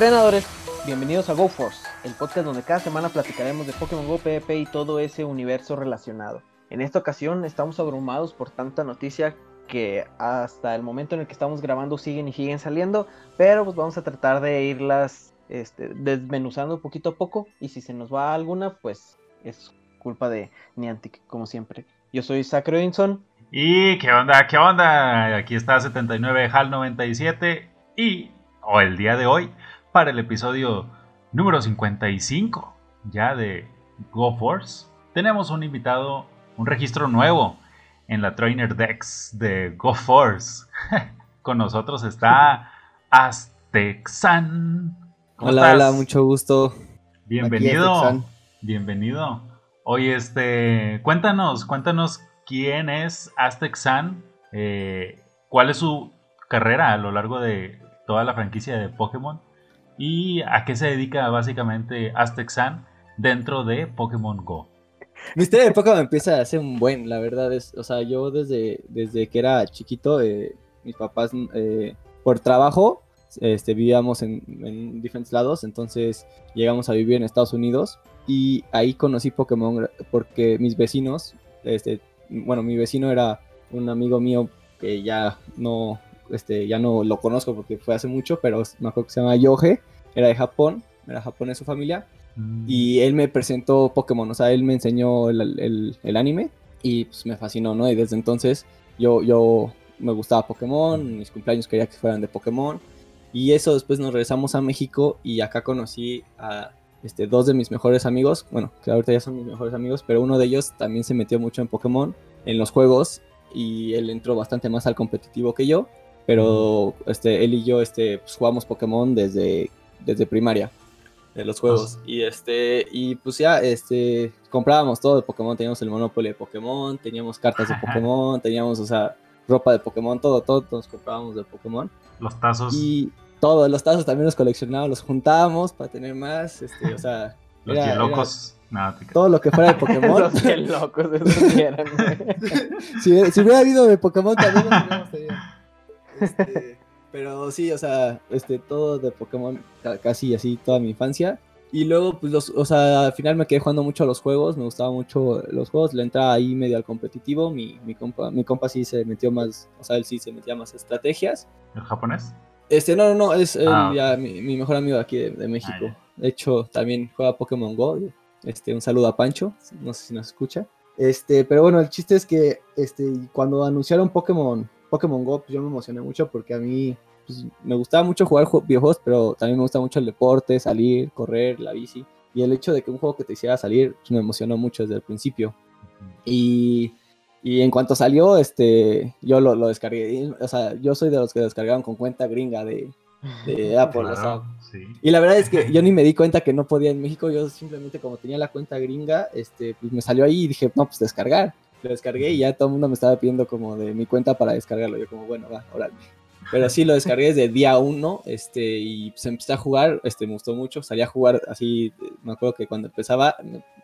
Entrenadores, bienvenidos a GoForce, el podcast donde cada semana platicaremos de Pokémon Go, PvP y todo ese universo relacionado. En esta ocasión estamos abrumados por tanta noticia que hasta el momento en el que estamos grabando siguen y siguen saliendo, pero pues vamos a tratar de irlas este, desmenuzando poquito a poco y si se nos va alguna, pues es culpa de Niantic, como siempre. Yo soy Zach Robinson. ¿Y qué onda? ¿Qué onda? Aquí está 79 HAL 97 y o el día de hoy para el episodio número 55 ya de GoForce. Tenemos un invitado, un registro nuevo en la Trainer Dex de GoForce. Con nosotros está Aztexan. Hola, hola, mucho gusto. Bienvenido. Bienvenido. Oye, este, cuéntanos, cuéntanos quién es Aztexan, eh, cuál es su carrera a lo largo de toda la franquicia de Pokémon y a qué se dedica básicamente Aztexan dentro de Pokémon Go. Mi historia de Pokémon empieza hace un buen, la verdad es, o sea, yo desde, desde que era chiquito, eh, mis papás eh, por trabajo este, vivíamos en, en, diferentes lados, entonces llegamos a vivir en Estados Unidos y ahí conocí Pokémon porque mis vecinos, este, bueno, mi vecino era un amigo mío que ya no, este, ya no lo conozco porque fue hace mucho, pero me acuerdo que se llama Yoje, era de Japón, era japonés su familia, mm. y él me presentó Pokémon, o sea, él me enseñó el, el, anime y pues me fascinó, ¿no? Y desde entonces yo, yo me gustaba Pokémon, mis cumpleaños quería que fueran de Pokémon, y eso después nos regresamos a México y acá conocí a este, dos de mis mejores amigos, bueno, que ahorita ya son mis mejores amigos, pero uno de ellos también se metió mucho en Pokémon, en los juegos, y él entró bastante más al competitivo que yo pero este, él y yo este, pues, jugamos Pokémon desde, desde primaria de los juegos. Y este, y pues ya, este, comprábamos todo de Pokémon, teníamos el Monopoly de Pokémon, teníamos cartas de Pokémon, teníamos, o sea, ropa de Pokémon, todo, todo, nos comprábamos de Pokémon. Los tazos. Y todos los tazos también los coleccionábamos, los juntábamos para tener más, este, o sea. los era, locos. todo lo que fuera de Pokémon. los locos, esos eran, si, si, hubiera habido de Pokémon también los hubiéramos tenido. Este, pero sí, o sea, este, todo de Pokémon, casi así toda mi infancia. Y luego, pues, los, o sea, al final me quedé jugando mucho a los juegos, me gustaban mucho los juegos, le entraba ahí medio al competitivo, mi, mi, compa, mi compa sí se metió más, o sea, él sí se metía más estrategias. ¿El japonés? Este, no, no, no, es ah, ya, mi, mi, mejor amigo de aquí de, México. Ah, de hecho, también juega Pokémon Go. Este, un saludo a Pancho, no sé si nos escucha. Este, pero bueno, el chiste es que este, cuando anunciaron Pokémon Pokémon Go, pues yo me emocioné mucho porque a mí pues, me gustaba mucho jugar videojuegos, pero también me gusta mucho el deporte, salir, correr, la bici. Y el hecho de que un juego que te hiciera salir pues, me emocionó mucho desde el principio. Y, y en cuanto salió, este, yo lo, lo, descargué. O sea, yo soy de los que descargaron con cuenta gringa de, de Apple. o sea, sí. Y la verdad es que yo ni me di cuenta que no podía en México. Yo simplemente como tenía la cuenta gringa, este, pues me salió ahí y dije, no, pues descargar lo descargué y ya todo el mundo me estaba pidiendo como de mi cuenta para descargarlo. Yo como, bueno, va, órale. Pero sí, lo descargué desde día uno, este, y pues empecé a jugar, este, me gustó mucho, salía a jugar así, me acuerdo que cuando empezaba,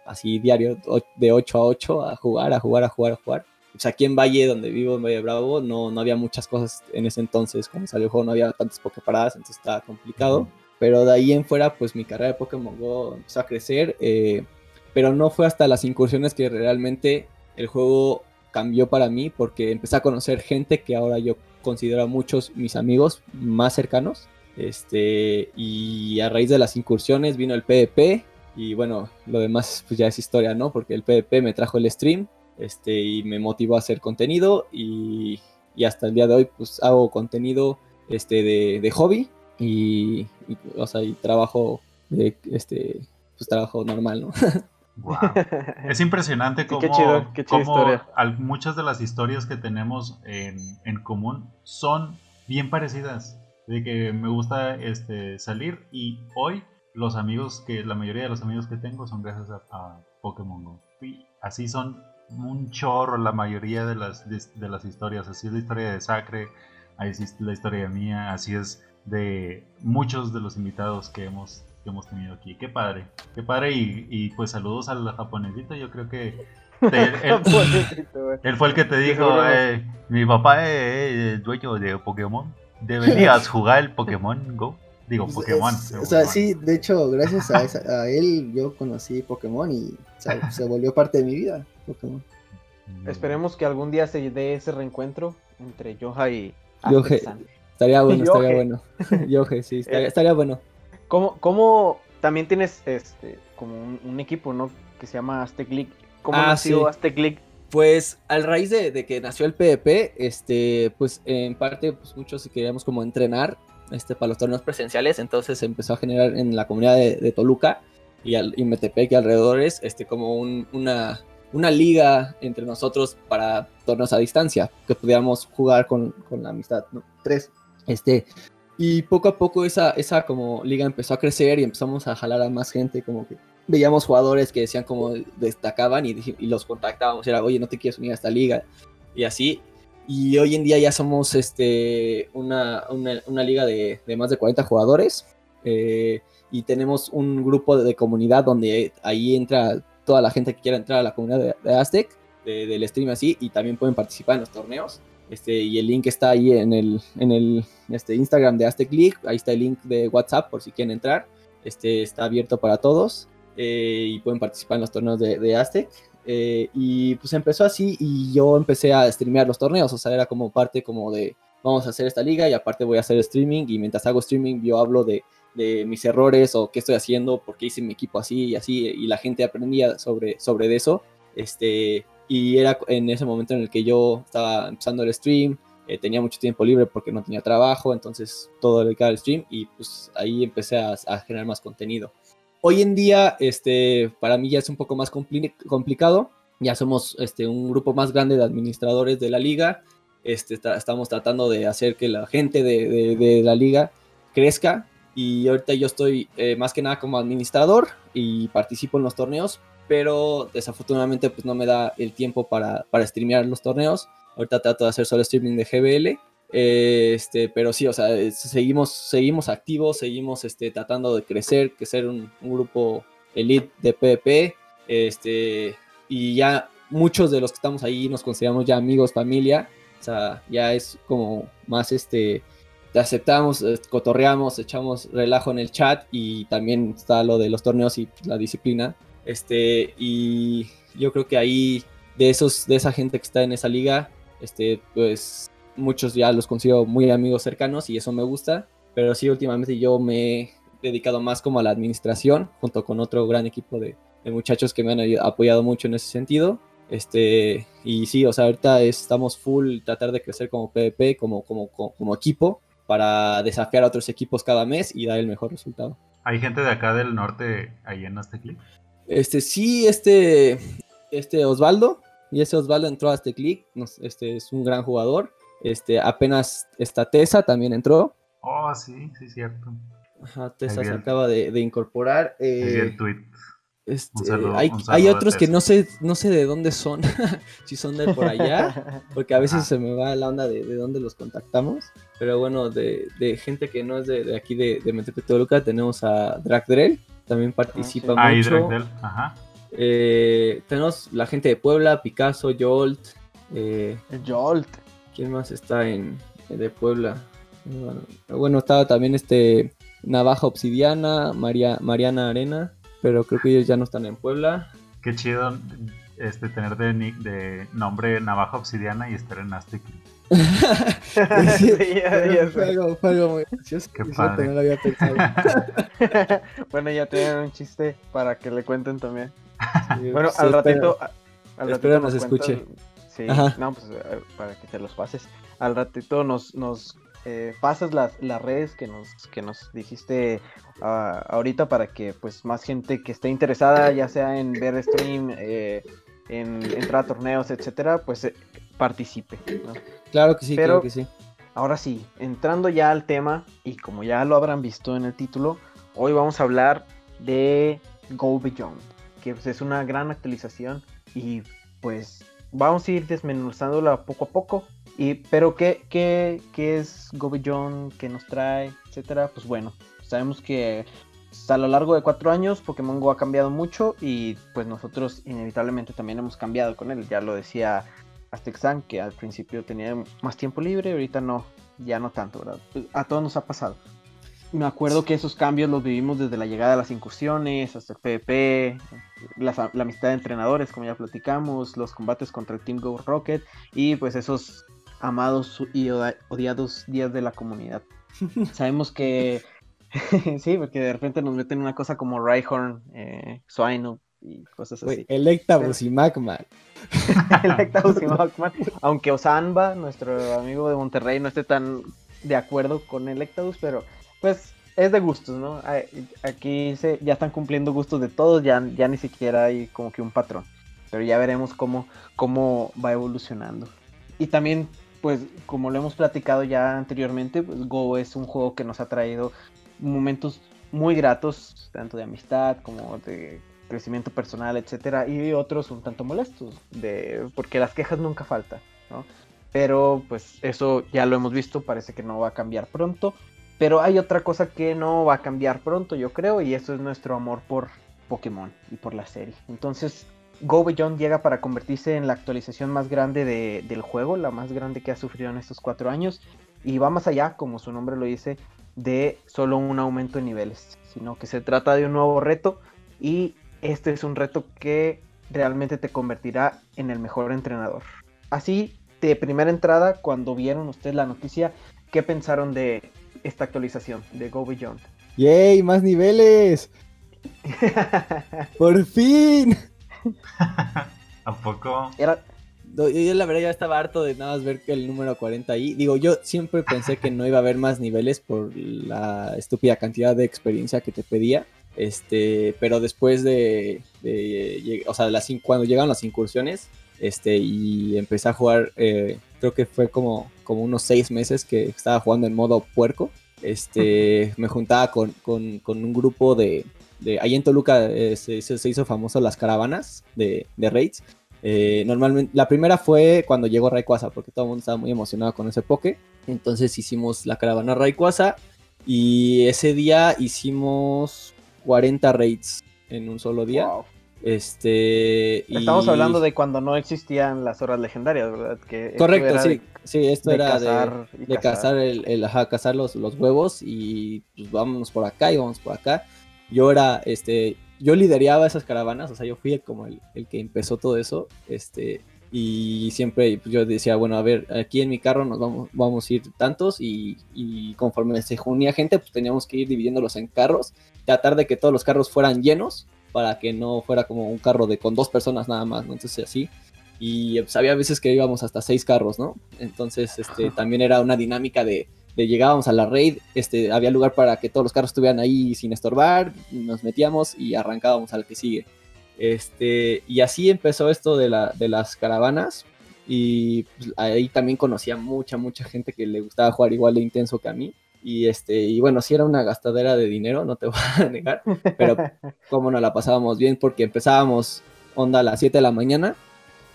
así diario, de 8 a 8, a jugar, a jugar, a jugar, a jugar. Pues aquí en Valle, donde vivo, en Valle Bravo, no, no había muchas cosas en ese entonces, cuando salió el juego no había tantas Poképaradas, entonces estaba complicado. Pero de ahí en fuera, pues mi carrera de Pokémon Go empezó a crecer, eh, pero no fue hasta las incursiones que realmente el juego cambió para mí porque empecé a conocer gente que ahora yo considero a muchos mis amigos más cercanos. Este, y a raíz de las incursiones vino el PvP y bueno, lo demás pues ya es historia, ¿no? Porque el PvP me trajo el stream este, y me motivó a hacer contenido y, y hasta el día de hoy pues hago contenido este, de, de hobby y, o sea, y trabajo este, pues trabajo normal, ¿no? Es impresionante cómo, muchas de las historias que tenemos en, común son bien parecidas. De que me gusta este, salir y hoy los amigos que la mayoría de los amigos que tengo son gracias a, Pokémon Go. Y así son un chorro la mayoría de las, de, las historias. Así es la historia de Sacre, así es la historia mía, así es de muchos de los invitados que hemos hemos tenido aquí. Qué padre, qué padre y, pues saludos al japonesito, yo creo que... él, fue el que te dijo, eh, mi papá es dueño de Pokémon, deberías jugar el Pokémon Go. Digo, Pokémon. o sea, sí, de hecho, gracias a, él yo conocí Pokémon y se volvió parte de mi vida. Pokémon. Mm. Esperemos que algún día se dé ese reencuentro entre Yoja y Yoje. Estaría bueno, estaría bueno. Yoje, sí, estaría, bueno. ¿Cómo, ¿Cómo, también tienes este como un, equipo, ¿no? Que se llama Aztec League. ¿Cómo ah, nació Aztec League? Pues al raíz de, que nació el PvP, este, pues en parte, pues muchos queríamos como entrenar este, para los torneos presenciales, entonces se empezó a generar en la comunidad de, Toluca y, al, y Metepec y alrededores, este, como una, una liga entre nosotros para torneos a distancia, que pudiéramos jugar con, con la amistad, ¿no? Tres. Este, y poco a poco esa, esa como liga empezó a crecer y empezamos a jalar a más gente, como que veíamos jugadores que decían como destacaban y, los contactábamos, era, oye, no te quieres unir a esta liga, y así. Y hoy en día ya somos este, una, una, liga de, de, más de 40 jugadores eh, y tenemos un grupo de, comunidad donde ahí entra toda la gente que quiera entrar a la comunidad de, Aztec, del stream así, y también pueden participar en los torneos. Este, y el link está ahí en el, en el este, Instagram de Aztec League, ahí está el link de WhatsApp por si quieren entrar. Este, está abierto para todos. Eh, y pueden participar en los torneos de, de Aztec. Eh, y pues empezó así y yo empecé a streamear los torneos, o sea, era como parte como de, vamos a hacer esta liga y aparte voy a hacer streaming y mientras hago streaming yo hablo de, de mis errores o qué estoy haciendo, por qué hice mi equipo así y así, y la gente aprendía sobre, sobre eso. Este, y era en ese momento en el que yo estaba empezando el stream, eh, tenía mucho tiempo libre porque no tenía trabajo, entonces todo dedicado al stream y pues ahí empecé a, generar más contenido. Hoy en día, este, para mí ya es un poco más complicado. Ya somos este, un grupo más grande de administradores de la liga. Este, estamos tratando de hacer que la gente de, la liga crezca. Y ahorita yo estoy eh, más que nada como administrador y participo en los torneos, pero desafortunadamente pues no me da el tiempo para, para streamear los torneos. Ahorita trato de hacer solo streaming de GBL este, pero sí, o sea, seguimos, seguimos activos, seguimos este, tratando de crecer, que ser un, grupo elite de PvP. Este, y ya muchos de los que estamos ahí nos consideramos ya amigos, familia. O sea, ya es como más este. Te aceptamos, cotorreamos, echamos relajo en el chat y también está lo de los torneos y la disciplina. Este, y yo creo que ahí, de esos, de esa gente que está en esa liga, este, pues muchos ya los considero muy amigos cercanos y eso me gusta, pero sí últimamente yo me he dedicado más como a la administración junto con otro gran equipo de, muchachos que me han apoyado mucho en ese sentido. Este, y sí, o sea, ahorita estamos full tratar de crecer como PvP, como, como, como, equipo, para desafiar a otros equipos cada mes y dar el mejor resultado. ¿Hay gente de acá del norte ahí en Aztec Este, sí, este, este Osvaldo, y ese Osvaldo entró a Aztec este es un gran jugador. Este, apenas esta Tesa también entró. Oh, sí, sí, cierto. Ajá, Tesa se acaba de, incorporar. Eh, tweet. Este, hay, otros que no sé, no sé de dónde son, si son de por allá, porque a veces se me va la onda de, de dónde los contactamos. Pero bueno, de, gente que no es de, aquí de, de Toluca, tenemos a Dragdrell, también participa ah, mucho. Ajá. Eh, tenemos la gente de Puebla, Picasso, Jolt. Eh, Jolt. ¿Quién más está en de Puebla? Bueno, estaba también este Navaja Obsidiana, María, Mariana Arena, pero creo que ellos ya no están en Puebla. Qué chido este tener de, de nombre Navaja Obsidiana y estar en Aztec. sí, fue, algo, muy gracioso. Qué padre. No lo había pensado. bueno, ya tienen un chiste para que le cuenten también. bueno, al ratito, al ratito nos, escuche. Sí, no, pues eh, para que te los pases. Al ratito nos, nos eh, pasas las, las redes que nos, que nos dijiste ah, ahorita para que pues más gente que esté interesada, ya sea en ver stream, eh, en entrar a torneos, etcétera, pues participe. Claro que sí, claro que sí. Ahora sí, entrando ya al tema, y como ya lo habrán visto en el título, hoy vamos a hablar de Go Beyond, que pues, es una gran actualización y pues vamos a ir desmenuzándola poco a poco. Y, pero ¿qué, qué, qué es John? ¿Qué nos trae? Etcétera. Pues bueno, sabemos que a lo largo de cuatro años Pokémon Go ha cambiado mucho y pues nosotros inevitablemente también hemos cambiado con él. Ya lo decía Aztec que al principio tenía más tiempo libre, ahorita no, ya no tanto, ¿verdad? A todos nos ha pasado. me acuerdo que esos cambios los vivimos desde la llegada de las incursiones hasta el PvP, la, amistad de entrenadores, como ya platicamos, los combates contra el Team Go Rocket y pues esos amados y odiados días de la comunidad. Sabemos que sí, porque de repente nos meten una cosa como Rhyhorn, eh, y cosas así. Electabuzz y Magma. Electabuzz y Magma. Aunque Osanba, nuestro amigo de Monterrey, no esté tan de acuerdo con Electabuzz, pero pues es de gustos, ¿no? Aquí se, ya están cumpliendo gustos de todos, ya, ya ni siquiera hay como que un patrón. Pero ya veremos cómo, cómo va evolucionando. Y también, pues, como lo hemos platicado ya anteriormente, pues Go es un juego que nos ha traído momentos muy gratos, tanto de amistad como de crecimiento personal, etcétera, y otros un tanto molestos, de, porque las quejas nunca faltan, ¿no? Pero pues eso ya lo hemos visto, parece que no va a cambiar pronto. Pero hay otra cosa que no va a cambiar pronto, yo creo, y eso es nuestro amor por Pokémon y por la serie. Entonces, Go Beyond llega para convertirse en la actualización más grande del juego, la más grande que ha sufrido en estos cuatro años, y va más allá, como su nombre lo dice, de solo un aumento de niveles, sino que se trata de un nuevo reto y este es un reto que realmente te convertirá en el mejor entrenador. Así, de primera entrada, cuando vieron ustedes la noticia, ¿qué pensaron de esta actualización de Go Beyond. ¡Yay! ¡Más niveles! ¡Por fin! ¿A poco? Era... Yo, la verdad ya estaba harto de nada más ver que el número 40 ahí. Digo, yo siempre pensé que no iba a haber más niveles por la estúpida cantidad de experiencia que te pedía. Este, pero después de, o sea, las, cuando llegan las incursiones, este, y empecé a jugar, eh, creo que fue como, como unos seis meses que estaba jugando en modo puerco. Este, me juntaba con, un grupo de, ahí en Toluca eh, se, hizo famoso las caravanas de, raids. Eh, normalmente, la primera fue cuando llegó Rayquaza, porque todo el mundo estaba muy emocionado con ese poke. Entonces hicimos la caravana Rayquaza y ese día hicimos 40 raids en un solo día. Este, Estamos hablando de cuando no existían las horas legendarias, ¿verdad? Que Correcto, sí. sí, esto era de, cazar, el, el ajá, cazar los, los, huevos y pues vámonos por acá y vamos por acá. Yo era, este, yo lideraba esas caravanas, o sea, yo fui como el, el que empezó todo eso, este, y siempre pues, yo decía, bueno, a ver, aquí en mi carro nos vamos, vamos a ir tantos y, y conforme se unía gente, pues teníamos que ir dividiéndolos en carros, tratar de que todos los carros fueran llenos para que no fuera como un carro de con dos personas nada más, ¿no? Entonces así. Y pues, había veces que íbamos hasta seis carros, ¿no? Entonces este, también era una dinámica de, de llegábamos a la raid, este, había lugar para que todos los carros estuvieran ahí sin estorbar, nos metíamos y arrancábamos al que sigue. Este, y así empezó esto de, la, de las caravanas. Y pues, ahí también conocía mucha, mucha gente que le gustaba jugar igual de intenso que a mí. Y, este, y bueno, sí era una gastadera de dinero, no te voy a negar, pero como nos la pasábamos bien porque empezábamos onda a las 7 de la mañana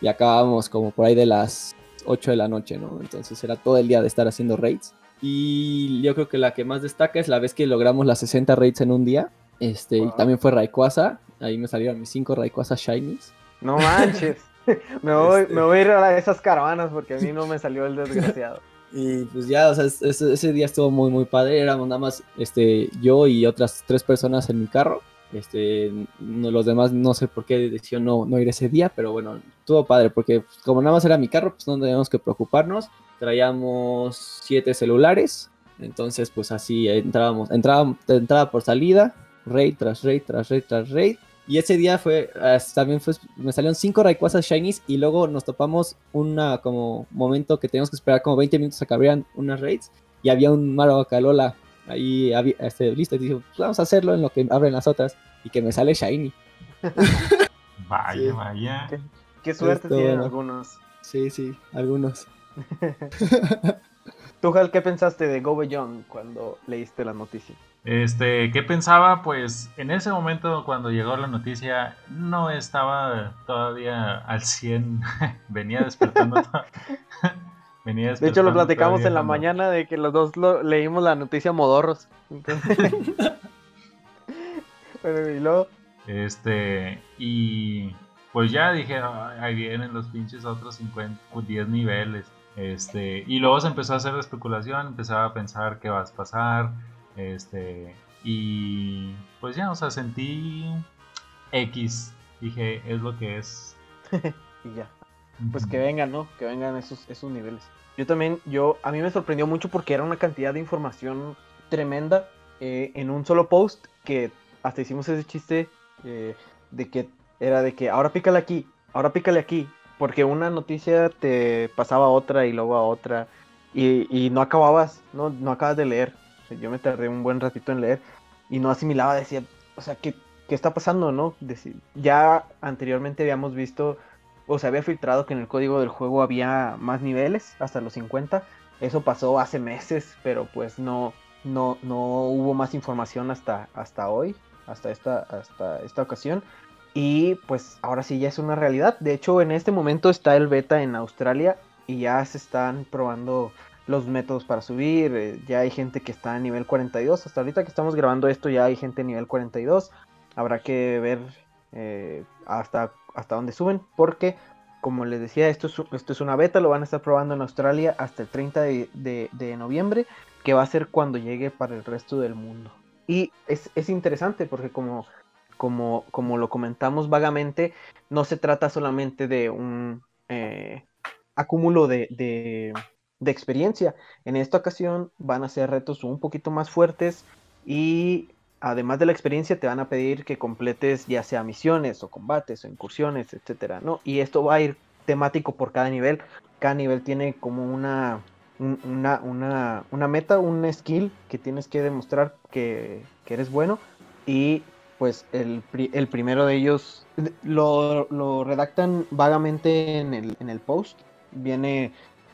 y acabábamos como por ahí de las 8 de la noche, ¿no? Entonces era todo el día de estar haciendo raids. Y yo creo que la que más destaca es la vez que logramos las 60 raids en un día. Este, y también fue Rayquaza. Ahí me salieron mis 5 Rayquaza Shinies. No manches. me, voy, me voy a ir a esas caravanas porque a mí no me salió el desgraciado. Y pues ya, o sea, ese, día estuvo muy, muy padre. Éramos nada más este, yo y otras tres personas en mi carro. Este, los demás no sé por qué decidieron no, no ir ese día, pero bueno, estuvo padre porque como nada más era mi carro, pues no teníamos que preocuparnos. Traíamos siete celulares, entonces pues así entrábamos, entraba, entraba por salida, raid tras raid tras raid tras raid y ese día fue, también fue, me salieron cinco Rayquaza Shinies y luego nos topamos una como momento que teníamos que esperar como 20 minutos a que abrieran unas raids y había un Maracalola ahí este, listo y dije, pues vamos a hacerlo en lo que abren las otras y que me sale Shiny. vaya, vaya. Qué, suerte tienen algunos. Sí, sí, algunos. ¿Tú, Hal, qué pensaste de Go Beyond cuando leíste la noticia? Este, ¿qué pensaba? Pues en ese momento cuando llegó la noticia no estaba todavía al 100, venía despertando. venía de hecho lo platicamos en la mañana de que los dos leímos la noticia modorros. Pero y luego... Este, y pues ya dije, ahí vienen los pinches otros 50, 10 niveles. Este, y luego se empezó a hacer la especulación, empezaba a pensar qué va a pasar, Este, y pues ya, o sea, sentí X. Dije, es lo que es. y ya. Pues que vengan, ¿no? Que vengan esos, esos niveles. Yo también, yo, a mí me sorprendió mucho porque era una cantidad de información tremenda eh, en un solo post que hasta hicimos ese chiste eh, de que era de que ahora pícale aquí, ahora pícale aquí, porque una noticia te pasaba a otra y luego a otra y, no acababas, no, no acabas de leer. Yo me tardé un buen ratito en leer y no asimilaba, decía, o sea, ¿qué, qué está pasando, no? ya anteriormente habíamos visto o se había filtrado que en el código del juego había más niveles, hasta los 50. Eso pasó hace meses, pero pues no, no, no hubo más información hasta, hasta hoy, hasta esta, hasta esta ocasión. Y pues ahora sí ya es una realidad. De hecho, en este momento está el beta en Australia y ya se están probando los métodos para subir. Eh, ya hay gente que está a nivel 42. Hasta ahorita que estamos grabando esto ya hay gente a nivel 42. Habrá que ver eh, hasta, hasta dónde suben. Porque, como les decía, esto es, esto es una beta. Lo van a estar probando en Australia hasta el 30 de, noviembre. Que va a ser cuando llegue para el resto del mundo. Y es, es interesante porque como como, como lo comentamos vagamente, no se trata solamente de un eh, acúmulo de, de, experiencia. En esta ocasión van a ser retos un poquito más fuertes y además de la experiencia te van a pedir que completes ya sea misiones o combates o incursiones, etcétera, ¿no? Y esto va a ir temático por cada nivel. Cada nivel tiene como una, una, una, una meta, un skill que tienes que demostrar que, que eres bueno y pues el, el primero de ellos lo, lo, redactan vagamente en el, en el post. Viene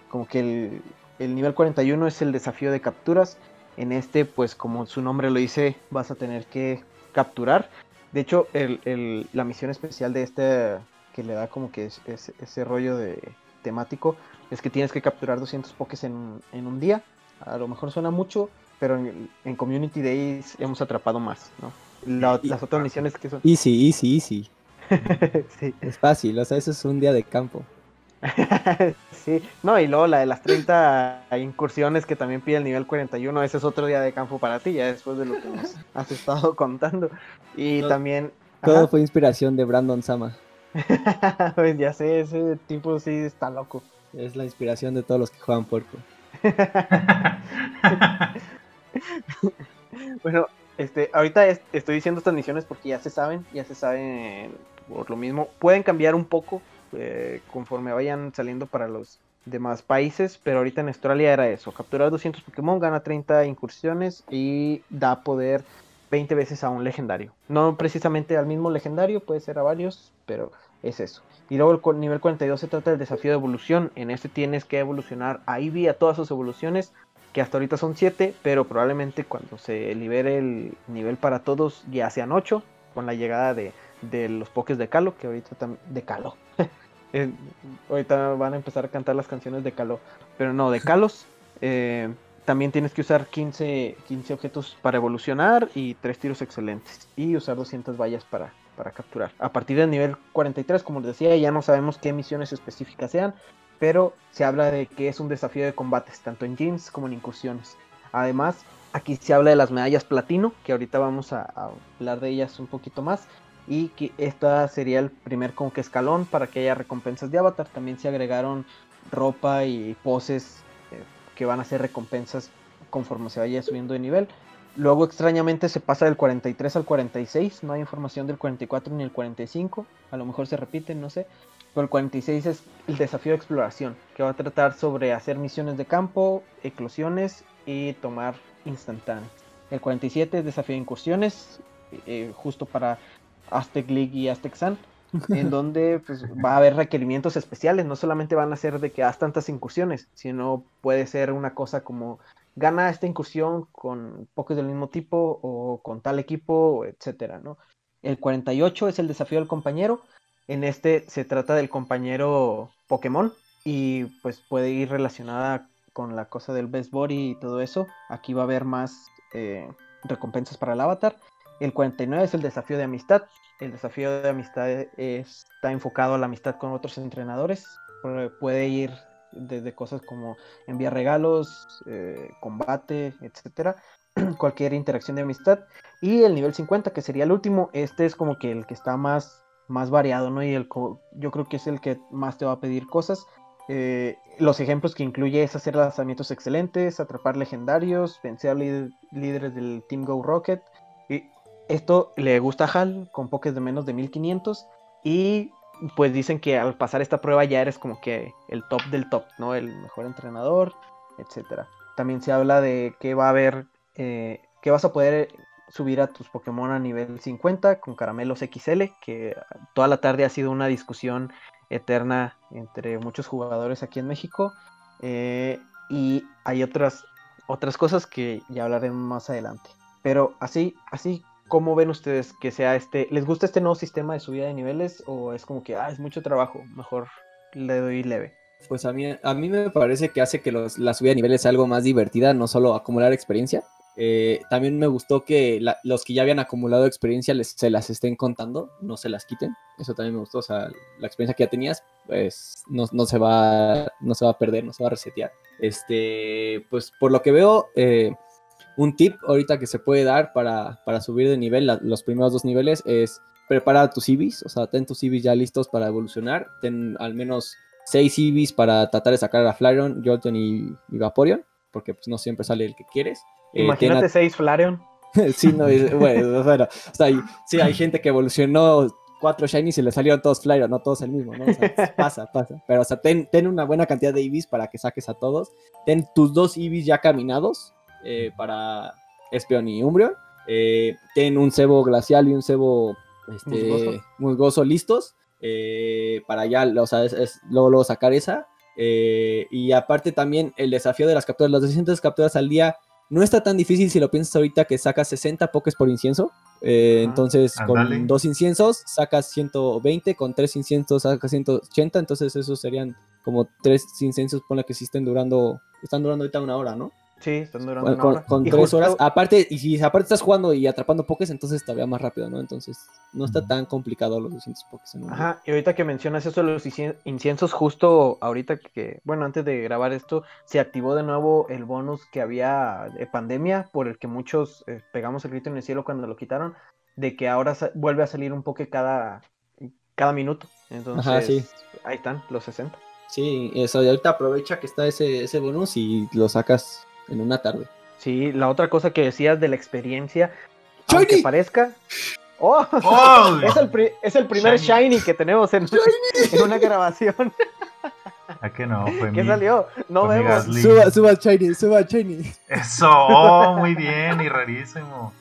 como que el, el nivel 41 es el desafío de capturas. En este, pues como su nombre lo dice, vas a tener que capturar. De hecho, el, el, la misión especial de este, que le da como que es, ese rollo de temático, es que tienes que capturar 200 pokés en, en un día. A lo mejor suena mucho, pero en, en Community Days hemos atrapado más, ¿no? las otras misiones que son. Easy, easy, easy. sí. Es fácil, o sea, eso es un día de campo. sí, no, y luego la de las 30 incursiones que también pide el nivel 41, ese es otro día de campo para ti, ya después de lo que nos has estado contando. Y también... Todo fue inspiración de Brandon Sama. pues ya sé, ese tipo sí está loco. Es la inspiración de todos los que juegan puerco. bueno, este, ahorita estoy diciendo estas misiones porque ya se saben, ya se saben por lo mismo. Pueden cambiar un poco eh, conforme vayan saliendo para los demás países, pero ahorita en Australia era eso, capturar 200 Pokémon, gana 30 incursiones y da poder 20 veces a un legendario. No precisamente al mismo legendario, puede ser a varios, pero es eso. Y luego el nivel 42 se trata del desafío de evolución. En este tienes que evolucionar a Eevee a todas sus evoluciones que hasta ahorita son 7, pero probablemente cuando se libere el nivel para todos ya sean 8, con la llegada de, los pokés de Calo, que ahorita también... De Calo. Ahorita van a empezar a cantar las canciones de Calo, pero no, de Calos. Eh, también tienes que usar 15, 15 objetos para evolucionar y 3 tiros excelentes. Y usar 200 vallas para, para capturar. A partir del nivel 43, como les decía, ya no sabemos qué misiones específicas sean, pero se habla de que es un desafío de combates, tanto en jeans como en incursiones. Además, aquí se habla de las medallas platino, que ahorita vamos a, hablar de ellas un poquito más, y que esta sería el primer como que escalón para que haya recompensas de avatar. También se agregaron ropa y poses eh, que van a ser recompensas conforme se vaya subiendo de nivel. Luego extrañamente se pasa del 43 al 46, no hay información del 44 ni el 45, a lo mejor se repiten, no sé. Pero el 46 es el desafío de exploración, que va a tratar sobre hacer misiones de campo, eclosiones y tomar instantáneos. El 47 es desafío de incursiones, eh, justo para Aztec League y Aztec Sun, en donde pues, va a haber requerimientos especiales. No solamente van a ser de que haz tantas incursiones, sino puede ser una cosa como gana esta incursión con pocos del mismo tipo o con tal equipo, etcétera, ¿no? El 48 es el desafío del compañero, en este se trata del compañero Pokémon y pues puede ir relacionada con la cosa del Best Body y todo eso. Aquí va a haber más eh, recompensas para el avatar. El 49 es el desafío de amistad. El desafío de amistad está enfocado a la amistad con otros entrenadores. Puede ir desde cosas como enviar regalos, eh, combate, etc. cualquier interacción de amistad. Y el nivel 50, que sería el último, este es como que el que está más, más variado, ¿no? Y el yo creo que es el que más te va a pedir cosas. Eh, los ejemplos que incluye es hacer lanzamientos excelentes, atrapar legendarios, vencer líderes del Team Go Rocket. Esto le gusta a Hal con pokés de menos de 1500. Y pues dicen que al pasar esta prueba ya eres como que el top del top, ¿no? El mejor entrenador, etcétera. También se habla de que va a haber, eh, que vas a poder subir a tus Pokémon a nivel 50 con caramelos XL, que toda la tarde ha sido una discusión eterna entre muchos jugadores aquí en México. Eh, y hay otras, otras cosas que ya hablaremos más adelante. Pero así, así ¿Cómo ven ustedes que sea este? ¿Les gusta este nuevo sistema de subida de niveles o es como que, ah, es mucho trabajo, mejor le doy leve? Pues a mí, a mí me parece que hace que la subida de niveles sea algo más divertida, no solo acumular experiencia. Eh, también me gustó que los que ya habían acumulado experiencia se las estén contando, no se las quiten. Eso también me gustó. O sea, la experiencia que ya tenías, pues no, se, va, no se va a perder, no se va a resetear. Este, pues por lo que veo, eh, un tip ahorita que se puede dar para, subir de nivel, los primeros dos niveles, es preparar tus IVs, o sea, ten tus IVs ya listos para evolucionar, ten al menos seis IVs para tratar de sacar a Flareon, Jolteon y, Vaporeon, porque pues no siempre sale el que quieres. Eh, Imagínate seis Flareon. sí, no, bueno, o sea, sí, hay gente que evolucionó cuatro shinies y le salieron todos Flareon, no todos el mismo, ¿no? O sea, pasa, pasa. Pero, o sea, ten, ten, una buena cantidad de EVs para que saques a todos. Ten tus dos EVs ya caminados, eh, para Espeon y Umbreon. Eh, ten un cebo glacial y un cebo este, musgoso. listos eh, para ya, o sea, es, luego, sacar esa. y aparte también el desafío de las capturas, las 200 capturas al día no está tan difícil si lo piensas ahorita que sacas 60 pokés por incienso. entonces, con dos inciensos sacas 120, con tres inciensos sacas 180. Entonces, esos serían como tres inciensos, ponle que si estén durando, están durando ahorita una hora, ¿no? Sí, están durando con, con tres horas. Aparte, y si aparte estás jugando y atrapando pokés, entonces todavía más rápido, ¿no? Entonces, no está tan complicado los 200 pokés. Ajá, y ahorita que mencionas eso de los inciensos, justo ahorita que, bueno, antes de grabar esto, se activó de nuevo el bonus que había de pandemia, por el que muchos eh, pegamos el grito en el cielo cuando lo quitaron, de que ahora vuelve a salir un poke cada, cada minuto. Entonces, ahí están, los 60. Sí, eso, y ahorita aprovecha que está ese, ese bonus y lo sacas en una tarde. Sí, la otra cosa que decías de la experiencia, aunque parezca... ¡Oh! es, el primer Shiny, que tenemos en, en una grabación. ¿A qué no? Fue ¿Qué salió? No vemos. Suba, suba Shiny, suba Shiny. Eso, oh, muy bien y rarísimo.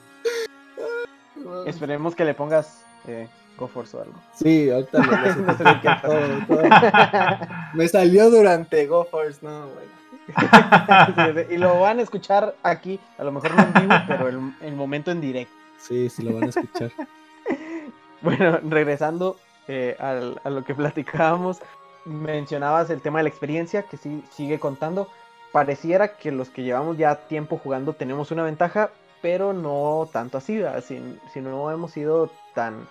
Esperemos que le pongas eh, GoForce o algo. Sí, ahorita le, todo, Me salió durante GoForce, no, güey. y lo van a escuchar aquí, a lo mejor no en vivo, pero el, el momento en directo. Sí, sí lo van a escuchar. bueno, regresando eh, a lo que platicábamos, mencionabas el tema de la experiencia, que sí sigue contando. Pareciera que los que llevamos ya tiempo jugando tenemos una ventaja, pero no tanto así, si, si no hemos sido tan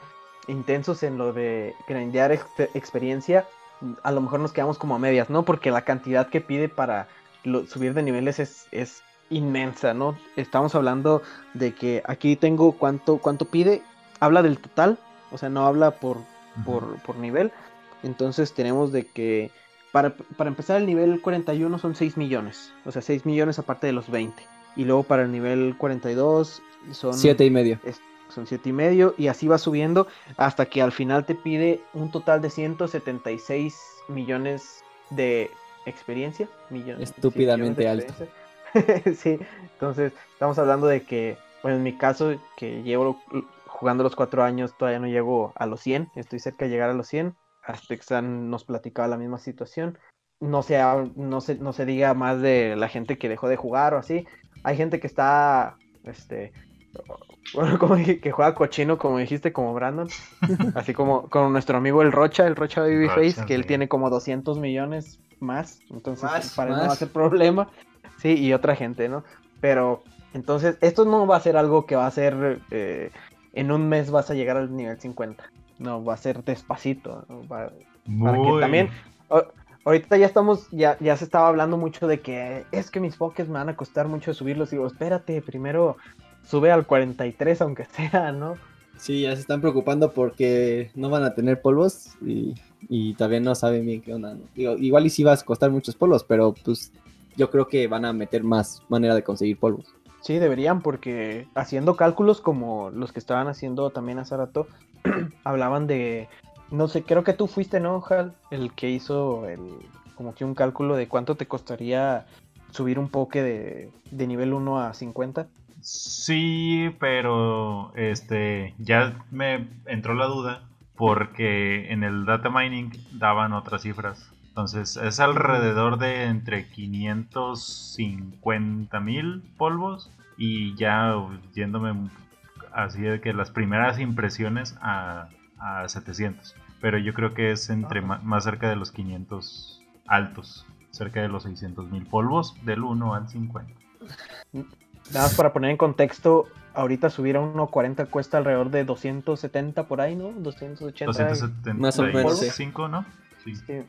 intensos en lo de grandear experiencia, a lo mejor nos quedamos como a medias, ¿no? Porque la cantidad que pide para subir de niveles es, inmensa, ¿no? Estamos hablando de que aquí tengo cuánto, cuánto pide, habla del total, o sea, no habla por, por, nivel. Entonces tenemos de que para, empezar el nivel 41 son 6 millones, o sea, 6 millones aparte de los 20. Y luego para el nivel 42 son... 7 y medio. son 7 y medio y así va subiendo hasta que al final te pide un total de 176 millones de experiencia, millones. Estúpidamente alto. sí, entonces estamos hablando de que, bueno, en mi caso, que llevo jugando los cuatro años, todavía no llego a los 100, estoy cerca de llegar a los 100. Aspexan nos platicaba la misma situación. No se, no, se, no se diga más de la gente que dejó de jugar o así. Hay gente que está, este, bueno, como que juega cochino, como dijiste, como Brandon. Así como con nuestro amigo el Rocha, el Rocha Babyface, que él tiene como 200 millones más. Entonces, para él no va a ser problema. Sí, y otra gente, ¿no? Pero, entonces, esto no va a ser algo que va a ser. Eh, en un mes vas a llegar al nivel 50. No, va a ser despacito. para que también. ahorita ya estamos, ya, ya se estaba hablando mucho de que es que mis pokés me van a costar mucho subirlos. Digo, espérate, primero sube al 43 aunque sea, ¿no? Sí, ya se están preocupando porque no van a tener polvos y, y todavía no saben bien qué onda. Digo, igual y sí va a costar muchos polvos, pero pues yo creo que van a meter más manera de conseguir polvos. Sí, deberían, porque haciendo cálculos como los que estaban haciendo también hace rato, hablaban de, no sé, creo que tú fuiste, ¿no, Hal? El que hizo el, como que un cálculo de cuánto te costaría subir un poke de, de nivel 1 a 50. Sí, pero este ya me entró la duda porque en el data mining daban otras cifras. Entonces es alrededor de entre 550 mil polvos y ya yéndome así de que las primeras impresiones a, 700. Pero yo creo que es entre más cerca de los 500 altos, cerca de los 600 mil polvos del 1 al 50. Nada más para poner en contexto, ahorita subir a 1.40 cuesta alrededor de 270 por ahí, ¿no? 280. 270, más o menos. ¿no? sí. Sí,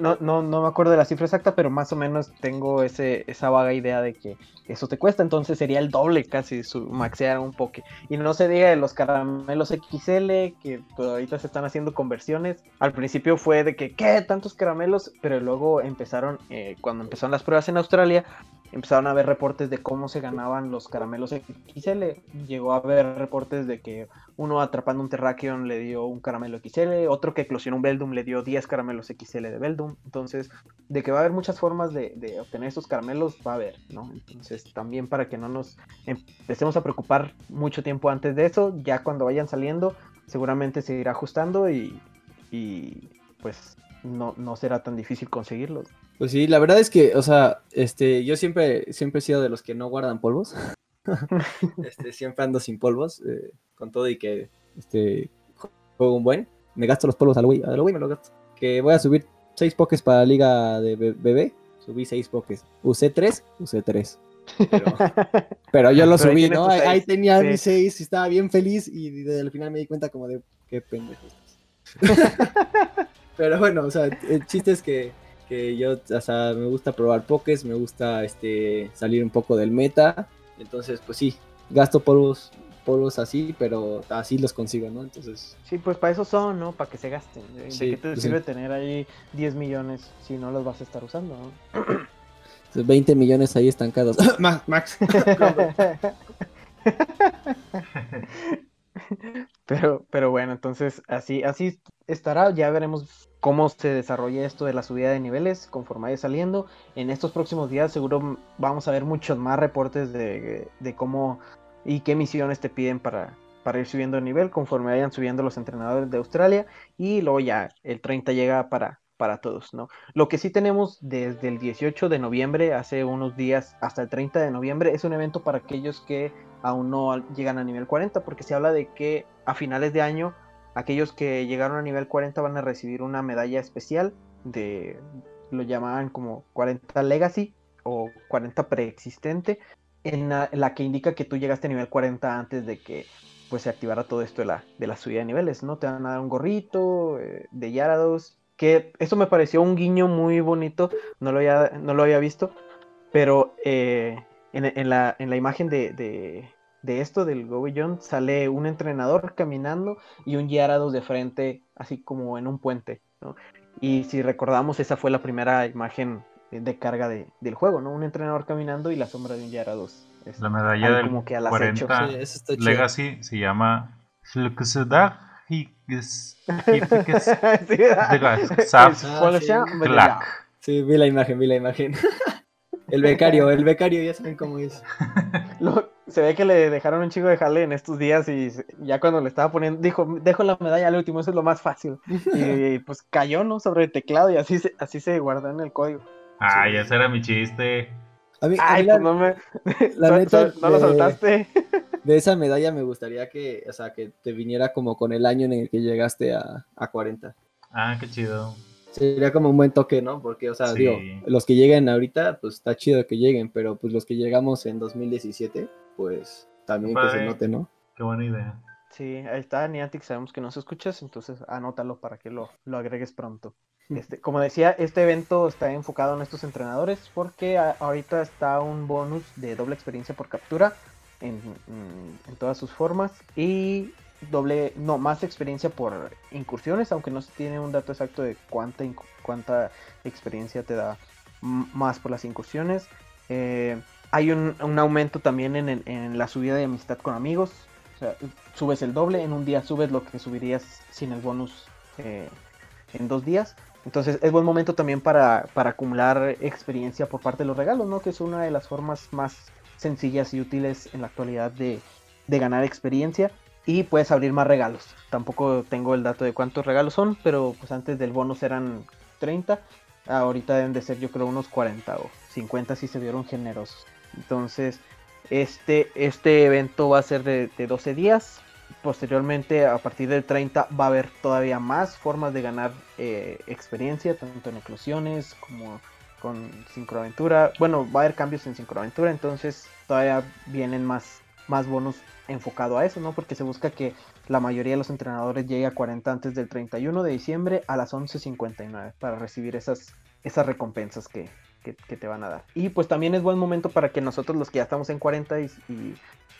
no, no, no me acuerdo de la cifra exacta, pero más o menos tengo ese, esa vaga idea de que eso te cuesta, entonces sería el doble casi su maxear un poco. Y no se diga de los caramelos XL, que ahorita se están haciendo conversiones. Al principio fue de que, ¿qué? Tantos caramelos, pero luego empezaron, eh, cuando empezaron las pruebas en Australia, empezaron a haber reportes de cómo se ganaban los caramelos XL. Llegó a haber reportes de que uno atrapando un Terrakion le dio un caramelo XL, otro que eclosionó un Beldum le dio 10 caramelos XL de Beldum. Entonces, de que va a haber muchas formas de, obtener estos caramelos, va a haber, ¿no? Entonces, también para que no nos empecemos a preocupar mucho tiempo antes de eso, ya cuando vayan saliendo, seguramente se irá ajustando y, y pues no, no será tan difícil conseguirlos. Pues sí, la verdad es que, o sea, este, yo siempre, siempre he sido de los que no guardan polvos. este, siempre ando sin polvos, eh, con todo y que este, juego un buen. Me gasto los polvos al Wii, al Wii me los gasto. Que voy a subir seis pokés para la liga de bebé. Subí seis pokés. Usé tres, usé tres. Pero, yo lo subí, ¿no? Ahí, tenía mis seis y estaba bien feliz y desde el final me di cuenta como de qué pendejo. Pero bueno, o sea, el chiste es que que yo, o sea, me gusta probar pokés, me gusta este salir un poco del meta, entonces pues sí, gasto polvos, polvos así, pero así los consigo, ¿no? Entonces... Sí, pues para eso son, ¿no? Para que se gasten. ¿De qué te pues sirve tener ahí 10 millones si no los vas a estar usando, ¿no? 20 millones ahí estancados. Max. Max. pero, pero bueno, entonces así, así estará, ya veremos cómo se desarrolla esto de la subida de niveles conforme vaya saliendo. En estos próximos días seguro vamos a ver muchos más reportes de, cómo y qué misiones te piden para, para ir subiendo de nivel conforme vayan subiendo los entrenadores de Australia y luego ya el 30 llega para, para todos, ¿no? Lo que sí tenemos desde el 18 de noviembre, hace unos días, hasta el 30 de noviembre, es un evento para aquellos que aún no llegan a nivel 40, porque se habla de que a finales de año Aquellos que llegaron a nivel 40 van a recibir una medalla especial de, lo llamaban como 40 Legacy o 40 preexistente, en la, que indica que tú llegaste a nivel 40 antes de que pues se activara todo esto de la, de la subida de niveles, ¿no? Te van a dar un gorrito eh, de Yarados, que eso me pareció un guiño muy bonito, no lo había, no lo había visto, pero eh, en, la, en la imagen de, de esto, del Go Beyond, sale un entrenador caminando y un Gyarados de frente, así como en un puente, ¿no? Y si recordamos, esa fue la primera imagen de carga del juego, ¿no? Un entrenador caminando y la sombra de un Gyarados. la medalla del como que 40 Legacy se llama Sí, vi la imagen, vi la imagen. El becario, el becario, ya saben cómo es. se ve que le dejaron un chico de jale en estos días y ya cuando le estaba poniendo, dijo, dejo la medalla al último, eso es lo más fácil. Y pues cayó, ¿no? Sobre el teclado y así se, así se guardó en el código. Ay, ese era mi chiste. Ay, pues no me... La neta, no lo soltaste. De esa medalla me gustaría que, o sea, que te viniera como con el año en el que llegaste a, a 40. Ah, qué chido. Sería como un buen toque, ¿no? Porque, o sea, digo, los que lleguen ahorita, pues está chido que lleguen, pero pues los que llegamos en 2017, pues también que se note, ¿no? Qué buena idea. Sí, ahí está Niantic, sabemos que nos escuchas, entonces anótalo para que lo, lo agregues pronto. Este, como decía, este evento está enfocado en estos entrenadores porque ahorita está un bonus de doble experiencia por captura en, todas sus formas y doble, no, más experiencia por incursiones, aunque no se tiene un dato exacto de cuánta, cuánta experiencia te da más por las incursiones. Eh, hay un, aumento también en, la subida de amistad con amigos. O sea, subes el doble, en un día subes lo que subirías sin el bonus eh, en dos días. Entonces es buen momento también para, acumular experiencia por parte de los regalos, ¿no? Que es una de las formas más sencillas y útiles en la actualidad de, ganar experiencia. Y puedes abrir más regalos. Tampoco tengo el dato de cuántos regalos son, pero pues antes del bonus eran 30. Ahorita deben de ser yo creo unos 40 o 50 si se vieron generosos. Entonces, este, este evento va a ser de, de 12 días posteriormente, a partir del 30, va a haber todavía más formas de ganar eh, experiencia, tanto en eclosiones como con sincroaventura. Bueno, va a haber cambios en sincroaventura, entonces todavía vienen más, más bonos enfocado a eso, ¿no? Porque se busca que la mayoría de los entrenadores llegue a 40 antes del 31 de diciembre a las 11.59 para recibir esas, esas recompensas que, te van a dar. Y pues también es buen momento para que nosotros los que ya estamos en 40 y,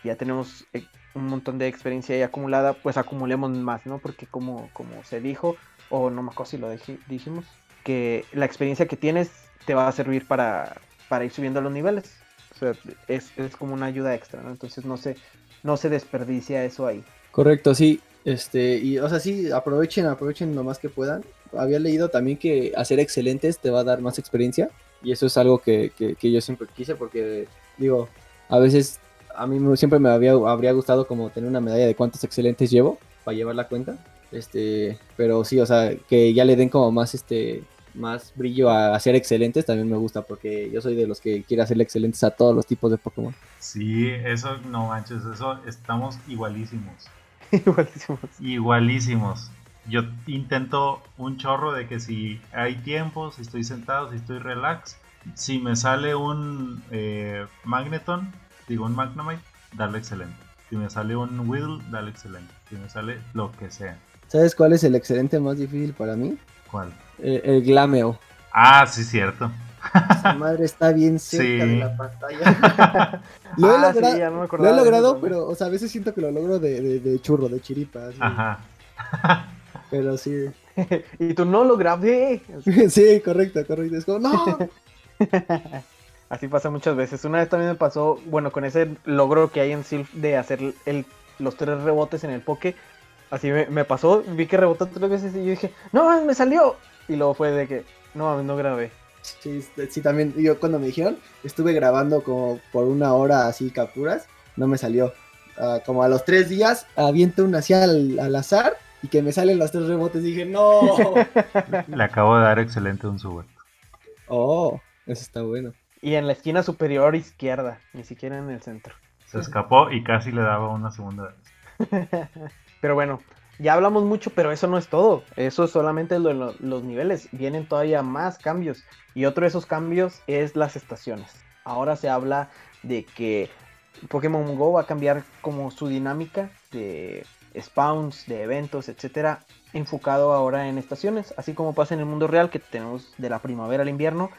ya tenemos eh, un montón de experiencia acumulada, pues acumulemos más, ¿no? Porque como, como se dijo, o no me acuerdo si lo dijimos, que la experiencia que tienes te va a servir para, para ir subiendo los niveles. O sea, es, como una ayuda extra, ¿no? Entonces no se, no se desperdicia eso ahí. Correcto, sí. Este, y o sea, sí, aprovechen, aprovechen lo más que puedan. Había leído también que hacer excelentes te va a dar más experiencia. Y eso es algo que, que, que yo siempre quise porque, digo, a veces a mí siempre me había, habría gustado como tener una medalla de cuántos excelentes llevo para llevar la cuenta. Este, pero sí, o sea, que ya le den como más este más brillo a hacer excelentes también me gusta porque yo soy de los que quiere hacerle excelentes a todos los tipos de Pokémon. Sí, eso no manches, eso estamos igualísimos. igualísimos. Igualísimos. Yo intento un chorro de que si hay tiempo, si estoy sentado, si estoy relax, si me sale un eh, Magneton, digo un Magnemite, darle excelente. Si me sale un Whittle, dale excelente. Si me sale lo que sea. ¿Sabes cuál es el excelente más difícil para mí? ¿Cuál? El, Glameo. Ah, sí, cierto. Esa madre está bien cerca de la pantalla. lo he ah, logrado, lo he logrado pero o sea, a veces siento que lo logro de, de, churro, de chiripa. Ajá. pero sí. y tú no lo grabé. sí, correcto, correcto. Es como, no. Así pasa muchas veces. Una vez también me pasó, bueno, con ese logro que hay en Silph de hacer el, los tres rebotes en el poke. Así me, pasó, vi que rebotó tres veces y yo dije, no, me salió. Y luego fue de que, no, no grabé. Sí, sí, también, yo cuando me dijeron, estuve grabando como por una hora así capturas, no me salió. Ah, como a los tres días, aviento una así al, al, azar y que me salen los tres rebotes. Dije, no. Le acabo de dar excelente un super. Oh, eso está bueno. Y en la esquina superior izquierda, ni siquiera en el centro. Se escapó y casi le daba una segunda vez. pero bueno, ya hablamos mucho, pero eso no es todo. Eso es solamente los niveles. Vienen todavía más cambios. Y otro de esos cambios es las estaciones. Ahora se habla de que Pokémon Go va a cambiar como su dinámica de spawns, de eventos, etcétera, enfocado ahora en estaciones, así como pasa en el mundo real que tenemos de la primavera al invierno,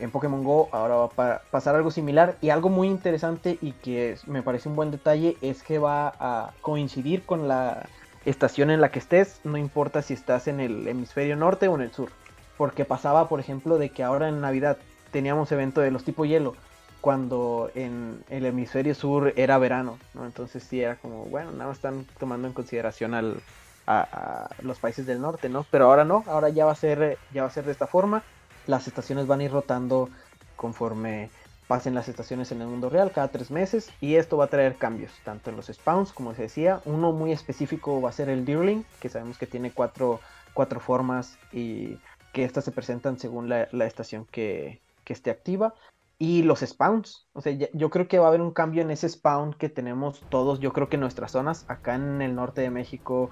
en Pokémon Go ahora va a pasar algo similar y algo muy interesante y que me parece un buen detalle es que va a coincidir con la estación en la que estés, no importa si estás en el hemisferio norte o en el sur. Porque pasaba, por ejemplo, de que ahora en Navidad teníamos evento de los tipo hielo, cuando en el hemisferio sur era verano, ¿no? Entonces sí era como, bueno, nada más están tomando en consideración al, a, los países del norte, ¿no? Pero ahora no, ahora ya va a ser, ya va a ser de esta forma las estaciones van a ir rotando conforme pasen las estaciones en el mundo real cada tres meses y esto va a traer cambios tanto en los spawns como se decía uno muy específico va a ser el Deerling que sabemos que tiene cuatro, cuatro formas y que estas se presentan según la, estación que, esté activa y los spawns o sea yo creo que va a haber un cambio en ese spawn que tenemos todos yo creo que en nuestras zonas acá en el norte de México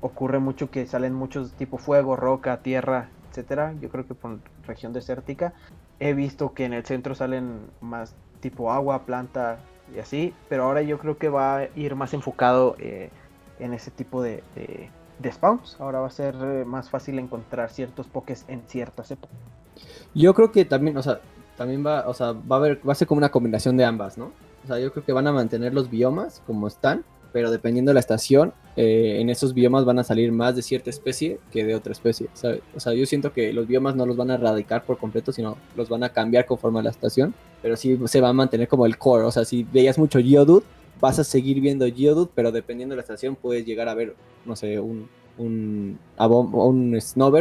ocurre mucho que salen muchos tipo fuego roca tierra etcétera. Yo creo que por región desértica. He visto que en el centro salen más tipo agua, planta y así, pero ahora yo creo que va a ir más enfocado eh, en ese tipo de, de spawns. Ahora va a ser eh, más fácil encontrar ciertos pokés en ciertas épocas. Yo creo que también, o sea, también va, o sea, va a haber, va a ser como una combinación de ambas, ¿no? O sea, yo creo que van a mantener los biomas como están, pero dependiendo de la estación, eh, en esos biomas van a salir más de cierta especie que de otra especie, ¿sabes? O sea, yo siento que los biomas no los van a erradicar por completo, sino los van a cambiar conforme a la estación, pero sí se va a mantener como el core, o sea, si veías mucho Geodude, vas a seguir viendo Geodude, pero dependiendo de la estación puedes llegar a ver, no sé, un, un, un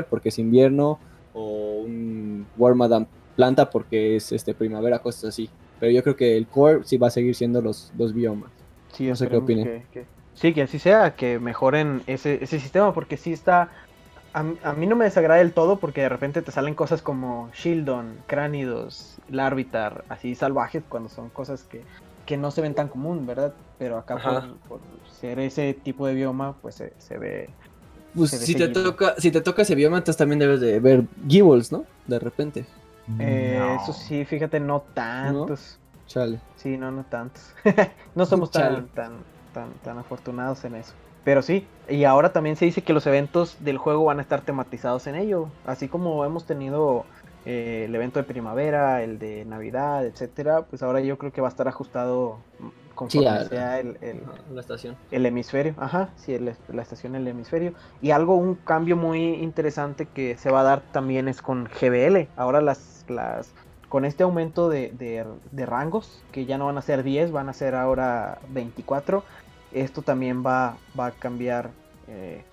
porque es invierno, o un Wormadam planta porque es este primavera, cosas así. Pero yo creo que el core sí va a seguir siendo los, dos biomas. Sí, no sé qué opinen. sí, que así sea, que mejoren ese, ese sistema, porque sí está. A, mí no me desagrada del todo porque de repente te salen cosas como Shieldon, Cránidos, Larvitar, así salvajes, cuando son cosas que, que no se ven tan común, ¿verdad? Pero acá por, ser ese tipo de bioma, pues se, ve. Pues si te, toca, si te toca ese bioma, entonces también debes de ver Gibbles, ¿no? De repente. Eh, eso sí, fíjate, no tantos. Chale. Sí, no, no tantos. no somos tan, tan, tan, tan afortunados en eso. Pero sí, y ahora también se dice que los eventos del juego van a estar tematizados en ello. Así como hemos tenido eh, el evento de primavera, el de Navidad, etcétera, pues ahora yo creo que va a estar ajustado conforme sea el, la estación. El hemisferio, ajá, sí, la estación el hemisferio. Y algo, un cambio muy interesante que se va a dar también es con GBL. Ahora las, las con este aumento de, rangos, que ya no van a ser 10, van a ser ahora 24, esto también va, va a cambiar eh,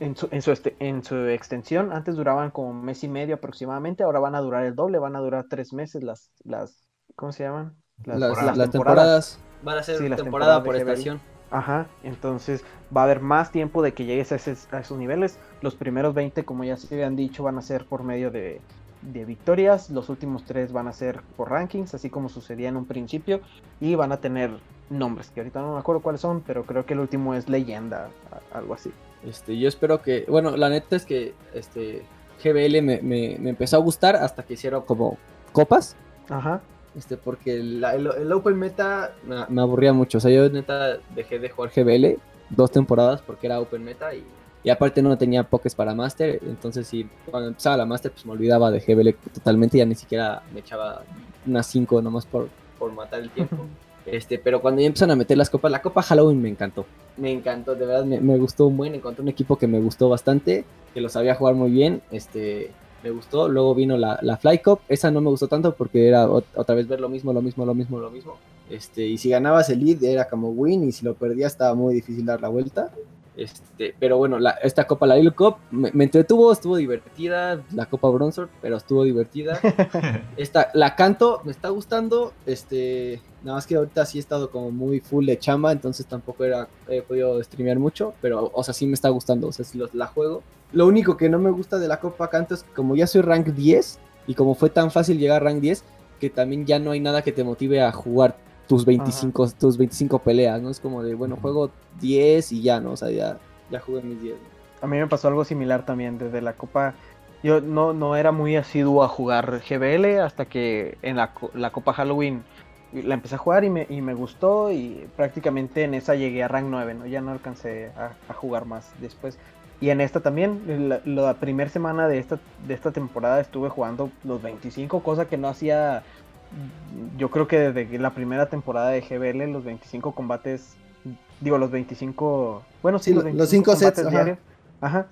en, su, en, su este, en, su, extensión. Antes duraban como un mes y medio aproximadamente, ahora van a durar el doble, van a durar tres meses las, las ¿cómo se llaman? Las, temporadas. Van a ser temporada por estación. Ajá, entonces va a haber más tiempo de que llegues a, esos niveles. Los primeros 20, como ya se habían dicho, van a ser por medio de, victorias. Los últimos 3 van a ser por rankings, así como sucedía en un principio. Y van a tener nombres, que ahorita no me acuerdo cuáles son, pero creo que el último es leyenda, algo así. Este, yo espero que, bueno, la neta es que este GBL me, me empezó a gustar hasta que hicieron como copas. Ajá. Este, porque el, Open Meta me, aburría mucho. O sea, yo neta dejé de jugar GBL dos temporadas porque era Open Meta y, y aparte no tenía pokés para Master. Entonces, sí, cuando empezaba la Master, pues me olvidaba de GBL totalmente. Ya ni siquiera me echaba unas 5 nomás por, por matar el tiempo. Este, pero cuando ya empezaron a meter las copas, la copa Halloween me encantó. Me encantó, de verdad, me, me gustó un buen. Encontré un equipo que me gustó bastante, que lo sabía jugar muy bien. Este, me gustó. Luego vino la, la Fly Cup, esa no me gustó tanto porque era otra vez ver lo mismo, lo mismo, lo mismo, lo mismo. Este, y si ganabas el lead era como win y si lo perdías estaba muy difícil dar la vuelta. Este, pero bueno, la, esta copa, la Little Cup, me, entretuvo, estuvo divertida. La copa Bronzor, pero estuvo divertida. esta, la canto, me está gustando. Este, nada más que ahorita sí he estado como muy full de chamba, entonces tampoco era, he podido streamear mucho, pero, o sea, sí me está gustando, o sea, si la juego. Lo único que no me gusta de la copa canto es que como ya soy rank 10 y como fue tan fácil llegar a rank 10, que también ya no hay nada que te motive a jugar tus 25, tus 25 peleas, ¿no? Es como de, bueno, juego 10 y ya, ¿no? O sea, ya, ya jugué mis 10. A mí me pasó algo similar también desde la Copa. Yo no, no era muy asiduo a jugar GBL hasta que en la, la Copa Halloween la empecé a jugar y me, y me, gustó y prácticamente en esa llegué a rank 9, ¿no? Ya no alcancé a, a jugar más después. Y en esta también, la, la primera semana de esta, de esta temporada estuve jugando los 25, cosa que no hacía yo creo que desde la primera temporada de GBL, los 25 combates, digo, los 25, bueno, sí, los, 5 sets diarios. Ajá.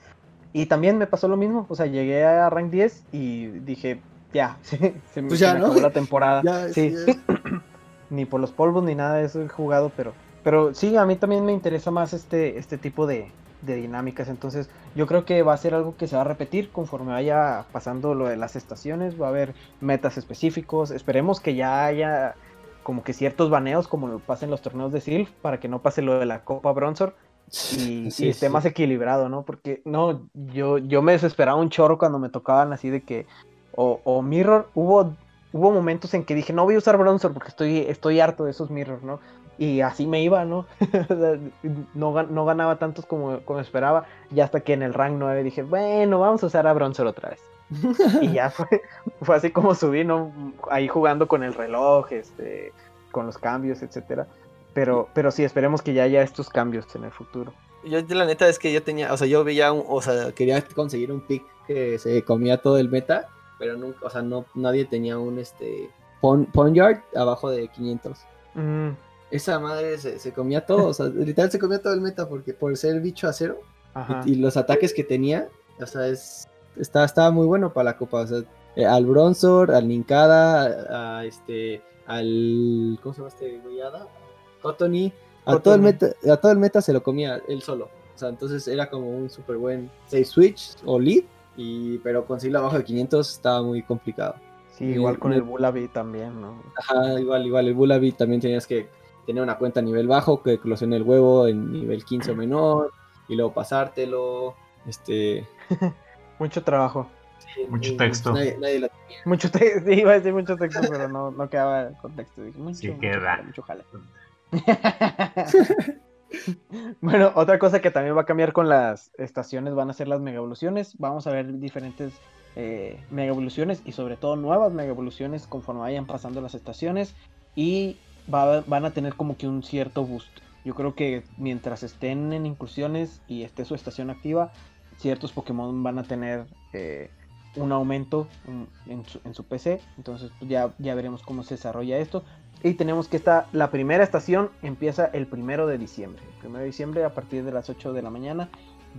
Y también me pasó lo mismo, o sea, llegué a rank 10 y dije, ya, se, me, pues acabó la temporada. sí. ni por los polvos ni nada de eso he jugado, pero, pero sí, a mí también me interesa más este, este tipo de, de dinámicas. Entonces, yo creo que va a ser algo que se va a repetir conforme vaya pasando lo de las estaciones. Va a haber metas específicos. Esperemos que ya haya como que ciertos baneos, como lo pasa en los torneos de Silph, para que no pase lo de la Copa Bronzor y, esté más equilibrado, ¿no? Porque no, yo, yo me desesperaba un chorro cuando me tocaban así de que. O, o Mirror, hubo hubo momentos en que dije, no voy a usar Bronzor porque estoy, estoy harto de esos mirrors, ¿no? Y así me iba, ¿no? no, no, ganaba tantos como, como, esperaba. Y hasta que en el rank 9 dije, bueno, vamos a usar a Bronzer otra vez. y ya fue, fue así como subí, ¿no? Ahí jugando con el reloj, este, con los cambios, etcétera. Pero, pero sí, esperemos que ya haya estos cambios en el futuro. Yo la neta es que yo tenía, o sea, yo veía, un, o sea, quería conseguir un pick que se comía todo el meta, pero nunca, o sea, no, nadie tenía un, este, Ponyard abajo de 500. Mm. Esa madre se, comía todo, o sea, literal se comía todo el meta porque por ser bicho acero y, y, los ataques que tenía, o sea, es, estaba muy bueno para la copa, o sea, eh, al Bronzor, al Ninkada, a, este, al, ¿cómo se llama este güeyada? Cottony, a todo, el meta, a todo el meta se lo comía él solo. O sea, entonces era como un súper buen 6 switch o lead, y, pero conseguirlo abajo de 500 estaba muy complicado. Sí, igual con el Bullaby también, ¿no? Ajá, igual, igual, el Bullaby también tenías que tener una cuenta a nivel bajo, que eclosione el huevo en nivel 15 o menor, y luego pasártelo, este... Mucho trabajo. mucho texto. Nadie, lo tenía. Mucho texto, iba a decir mucho texto, pero no, no quedaba contexto. mucho, sí, queda. Mucho, jale. bueno, otra cosa que también va a cambiar con las estaciones van a ser las mega evoluciones. Vamos a ver diferentes eh, mega evoluciones y sobre todo nuevas mega evoluciones conforme vayan pasando las estaciones y van a tener como que un cierto boost. Yo creo que mientras estén en incursiones y esté su estación activa, ciertos Pokémon van a tener eh, un aumento en, su, PC. Entonces pues, ya, ya veremos cómo se desarrolla esto. Y tenemos que esta, la primera estación empieza el primero de diciembre. El primero de diciembre a partir de las 8 de la mañana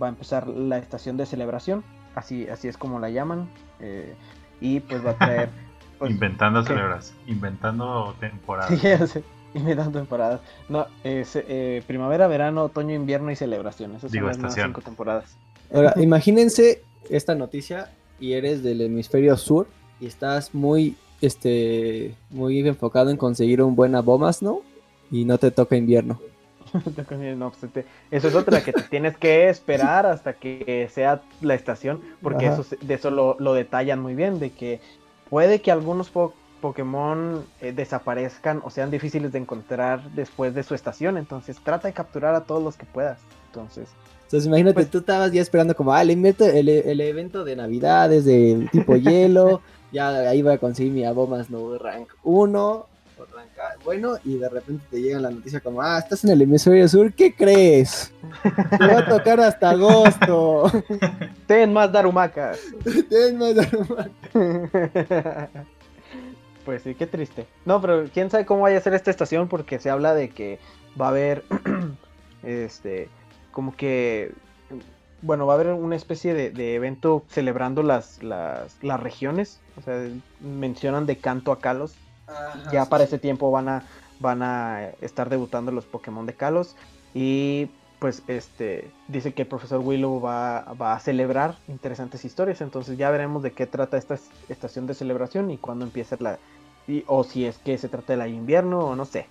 va a empezar la estación de celebración. Así, así es como la llaman. Eh, y pues va a traer... Pues, inventando celebración. Inventando temporadas. Sí, inventando temporadas. No, eh, primavera, verano, otoño, invierno y celebración. Esas son las cinco temporadas. Ahora, imagínense esta noticia y eres del hemisferio sur y estás muy, este, muy enfocado en conseguir un buen abomas, ¿no? Y no te toca invierno. no, pues, eso es otra que te tienes que esperar hasta que sea la estación, porque eso, de eso lo, detallan muy bien, de que puede que algunos Pokémon eh, desaparezcan o sean difíciles de encontrar después de su estación, entonces trata de capturar a todos los que puedas. Entonces, entonces imagínate, pues tú estabas ya esperando como, ah, el, el, evento de navidades de tipo hielo, ya ahí voy a conseguir mi abomas no rank 1, bueno, y de repente te llega la noticia como, ah, estás en el hemisferio sur, ¿qué crees? Te va a tocar hasta agosto. Ten más darumacas. Ten más darumacas. Pues sí, qué triste. No, pero quién sabe cómo vaya a ser esta estación porque se habla de que va a haber este como que, bueno, va a haber una especie de, evento celebrando las, las, las, regiones, o sea, mencionan de canto a Kalos. Ya para ese tiempo van a, van a estar debutando los Pokémon de Kalos y pues este dice que el profesor Willow va, va, a celebrar interesantes historias, entonces ya veremos de qué trata esta estación de celebración y cuándo empieza la, o si es que se trata del invierno o no sé.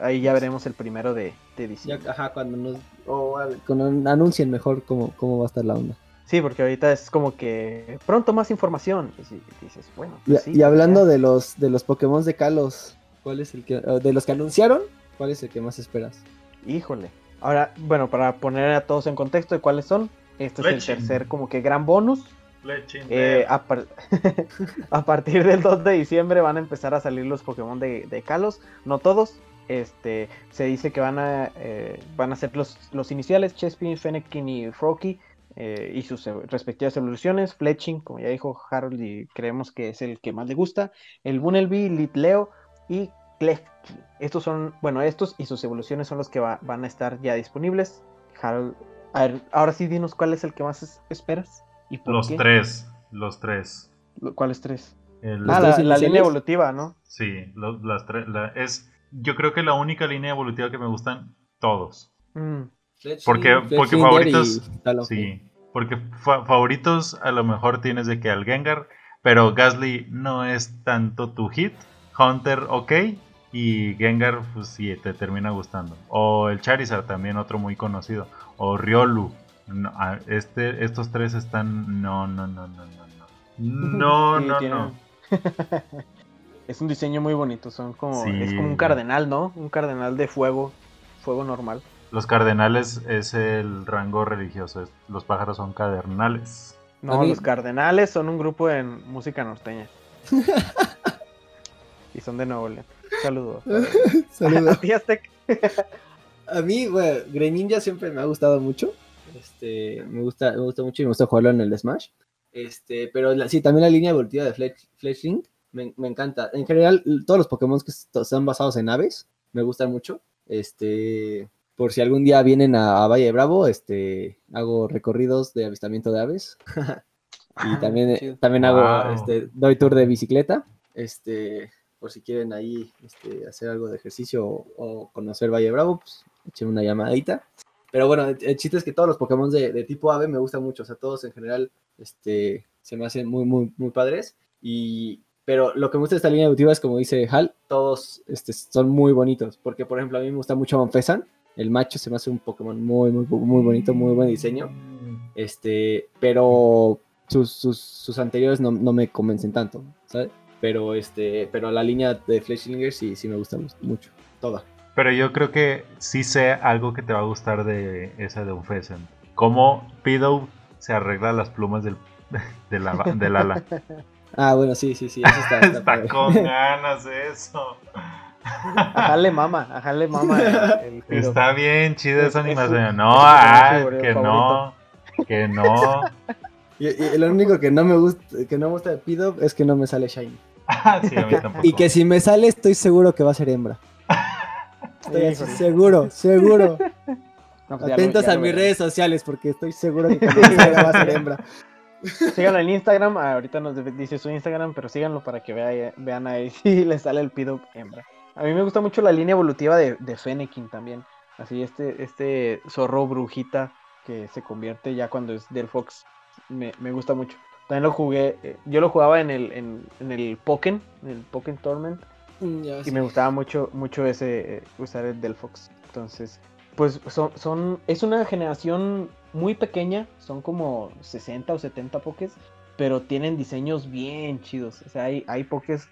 Ahí ya veremos el primero de, diciembre. ajá, cuando nos o cuando anuncien mejor cómo, cómo va a estar la onda. Sí, porque ahorita es como que pronto más información. Y dices, bueno. Pues y, hablando de los de los Pokémon de Kalos, ¿cuál es el que de los que anunciaron? ¿Cuál es el que más esperas? Híjole. Ahora, bueno, para poner a todos en contexto de cuáles son, este es el tercer como que gran bonus eh, a, partir del 2 de diciembre van a empezar a salir los Pokémon de, Kalos, no todos. Este, se dice que van a, eh, van a ser los, los iniciales, Chespin, Fennekin y Froakie, eh, y sus respectivas evoluciones, Fletching, como ya dijo Harold, y creemos que es el que más le gusta, el Bunnelby, Litleo y Klefki. Estos son, bueno, estos y sus evoluciones son los que van a estar ya disponibles. Harold, ahora sí dinos cuál es el que más esperas los tres, los tres. ¿Cuáles tres? ah, la, línea evolutiva, ¿no? Sí, las tres. es, yo creo que la única línea evolutiva que me gustan todos. Mm. Porque, porque favoritos. Sí, porque favoritos a lo mejor tienes de que al Gengar, pero Gasly no es tanto tu hit. Hunter, ok. Y Gengar, pues sí, te termina gustando. O el Charizard, también otro muy conocido. O Riolu. No, este, estos tres están. No, no, no, no, no. No, no, no. es un diseño muy bonito. Son como. Es como un cardenal, ¿no? Un cardenal de fuego. Fuego normal. Los cardenales es el rango religioso. Los pájaros son cardenales. No, los cardenales son un grupo de música norteña. y son de Nuevo León. Saludos. Saludos. a mí, bueno, Greninja siempre me ha gustado mucho. Este, me gusta, me gusta mucho y me gusta jugarlo en el Smash. Este, pero sí, también la línea evolutiva de Fletchling me, me, encanta. En general, todos los Pokémon que están basados en aves me gustan mucho. Este, por si algún día vienen a, Valle Bravo, este, hago recorridos de avistamiento de aves. y también, también hago, este, doy tour de bicicleta. Este, por si quieren ahí este, hacer algo de ejercicio o, conocer Valle Bravo, pues echen una llamadita. Pero bueno, el, chiste es que todos los Pokémon de, tipo ave me gustan mucho, o sea, todos en general este, se me hacen muy, muy, muy padres. Y, pero lo que me gusta de esta línea evolutiva es, como dice Hal, todos este, son muy bonitos. Porque, por ejemplo, a mí me gusta mucho Monfesan. El macho se me hace un Pokémon muy, muy, muy bonito, muy buen diseño. Este, pero sus, sus, sus anteriores no, no, me convencen tanto, ¿sabes? Pero, este, pero la línea de Fleshlinger sí, sí me gusta mucho, toda. Pero yo creo que sí sé algo que te va a gustar de esa de Unfesen. Cómo Pidow se arregla las plumas del, del ala. Ah, bueno, sí, sí, sí. Eso está, está, con ganas eso. Ajale mama, ajale mama. está bien chida esa animación. no, ah, que no, que no. Y, lo único que no me gusta, que no me gusta de Pido es que no me sale Shiny. Ah, sí, a mí tampoco. Y que si me sale, estoy seguro que va a ser hembra. Estoy seguro, seguro. Pues Atentos a mis redes sociales porque estoy seguro que va a ser hembra. Síganlo en Instagram, ahorita nos dice su Instagram, pero síganlo para que vean ahí si le sale el pido hembra. A mí me gusta mucho la línea evolutiva de, de Fennekin también. Así, este, este zorro brujita que se convierte ya cuando es del Fox. Me, gusta mucho. También lo jugué, eh, yo lo jugaba en el, en, el Pokémon, en el Pokémon Tournament. Mm, y me gustaba mucho, mucho ese, eh, usar el del Fox. Entonces, pues son, son, es una generación muy pequeña, son como 60 o 70 pokés, pero tienen diseños bien chidos. O sea, hay, hay pokés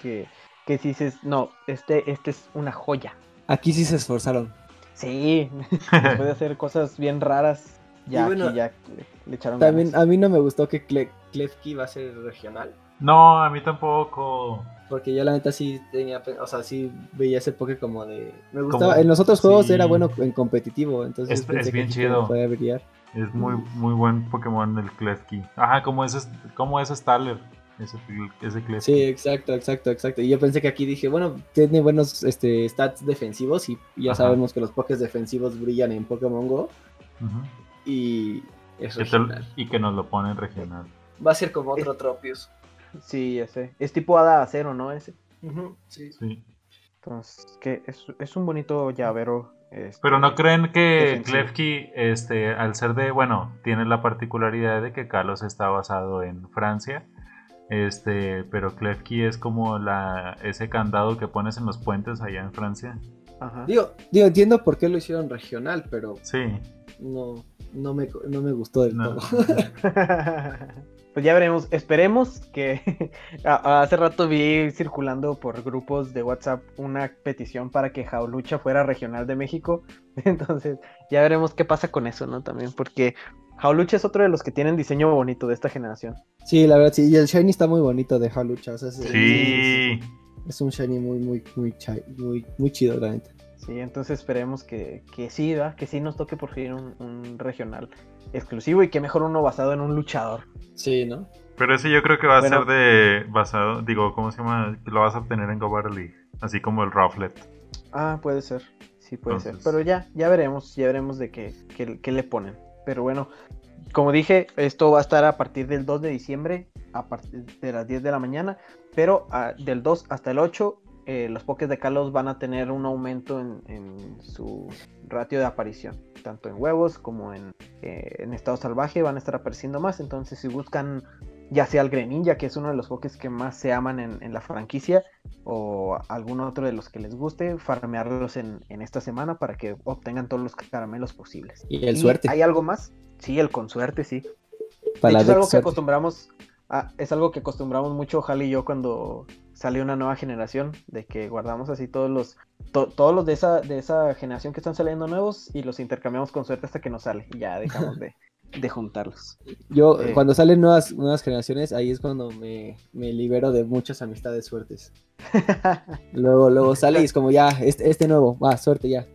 que, que, si dices, no, este, este es una joya. Aquí sí se esforzaron. Sí, puede hacer cosas bien raras. Ya, ya le, echaron También a mí no me gustó que Klefki iba a ser regional. No, a mí tampoco. Porque yo la neta sí tenía, o sea, sí veía ese Poké como de... Me gustaba, en los otros juegos era bueno en competitivo, entonces... Es, bien chido. brillar. Es muy, muy buen Pokémon el Klefki. Ajá, como ese, como ese Starler. Ese, ese Klefki. Sí, exacto, exacto, exacto. Y yo pensé que aquí dije, bueno, tiene buenos este, stats defensivos y ya sabemos que los Pokés defensivos brillan en Pokémon Go. Y es Y que nos lo ponen regional. Va a ser como otro Tropius. Sí, ese. Es tipo hada acero, ¿no? Ese. sí. sí. Entonces, que es, es un bonito llavero. Este, Pero no creen que Klefki, este, al ser de, bueno, tiene la particularidad de que Carlos está basado en Francia. Este, pero Klefki es como la, ese candado que pones en los puentes allá en Francia. Ajá. Digo, digo, entiendo por qué lo hicieron regional, pero sí. no, no me, no me gustó del todo. pues ya veremos. Esperemos que hace rato vi circulando por grupos de WhatsApp una petición para que Jaulucha fuera regional de México. Entonces ya veremos qué pasa con eso, ¿no? También porque Jaulucha es otro de los que tienen diseño bonito de esta generación. Sí, la verdad sí. Y el shiny está muy bonito de Jaulucha. sí. Es, un shiny muy, muy, muy, muy, muy chido, realmente. Sí, entonces esperemos que, que sí, ¿verdad? que sí nos toque por fin un, regional exclusivo y que mejor uno basado en un luchador. Sí, ¿no? Pero ese yo creo que va a ser de basado, digo, ¿cómo se llama? Lo vas a obtener en Go League, así como el Rufflet. Ah, puede ser, sí puede ser. Pero ya, ya veremos, ya veremos de qué, qué, le ponen. Pero bueno, como dije, esto va a estar a partir del 2 de diciembre, a partir de las 10 de la mañana, pero ah, del 2 hasta el 8 eh, los Pokés de Kalos van a tener un aumento en, su ratio de aparición, tanto en huevos como en, eh, en, estado salvaje van a estar apareciendo más. Entonces, si buscan ya sea el Greninja, que es uno de los Pokés que más se aman en, la franquicia, o algún otro de los que les guste, farmearlos en, esta semana para que obtengan todos los caramelos posibles. ¿Y el suerte? ¿Hay algo más? Sí, el con suerte, sí. Para es algo que acostumbramos. es algo que acostumbramos mucho, Jali y yo, cuando sale una nueva generación, de que guardamos así todos los, todos los de esa, de esa generación que están saliendo nuevos y los intercambiamos con suerte hasta que nos sale y ya dejamos de, de juntarlos. Yo, eh. cuando salen nuevas, nuevas generaciones, ahí es cuando me, libero de muchas amistades suertes. luego, luego sale y es como ya, este, este nuevo, va, suerte ya.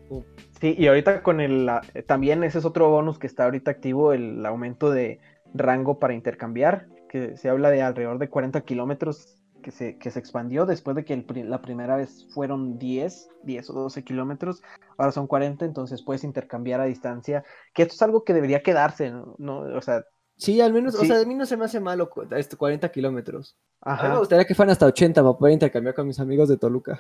Sí, y ahorita con el, también ese es otro bonus que está ahorita activo, el aumento de rango para intercambiar, que se habla de alrededor de 40 kilómetros que se, que se expandió después de que la primera vez fueron 10, 10 o 12 kilómetros, ahora son 40, entonces puedes intercambiar a distancia, que esto es algo que debería quedarse, ¿no? O sea... Sí, al menos, o sea, a mí no se me hace malo esto, 40 kilómetros. A mí me gustaría que fueran hasta 80 para poder intercambiar con mis amigos de Toluca.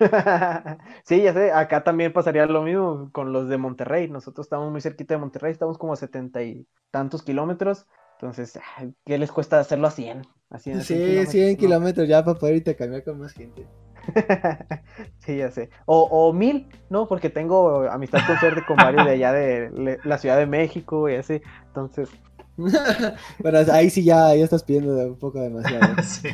sí, ya sé, acá también pasaría lo mismo con los de Monterrey. Nosotros estamos muy cerquita de Monterrey, estamos como a setenta y tantos kilómetros. Entonces, ¿qué les cuesta hacerlo a 100? Sí, 100 kilómetros, ya para poder intercambiar con más gente. sí, ya sé. O, o mil, ¿no? Porque tengo amistad con suerte con varios de allá de la Ciudad de México y así. Entonces, bueno, ahí sí ya, ya estás pidiendo un poco demasiado. sí.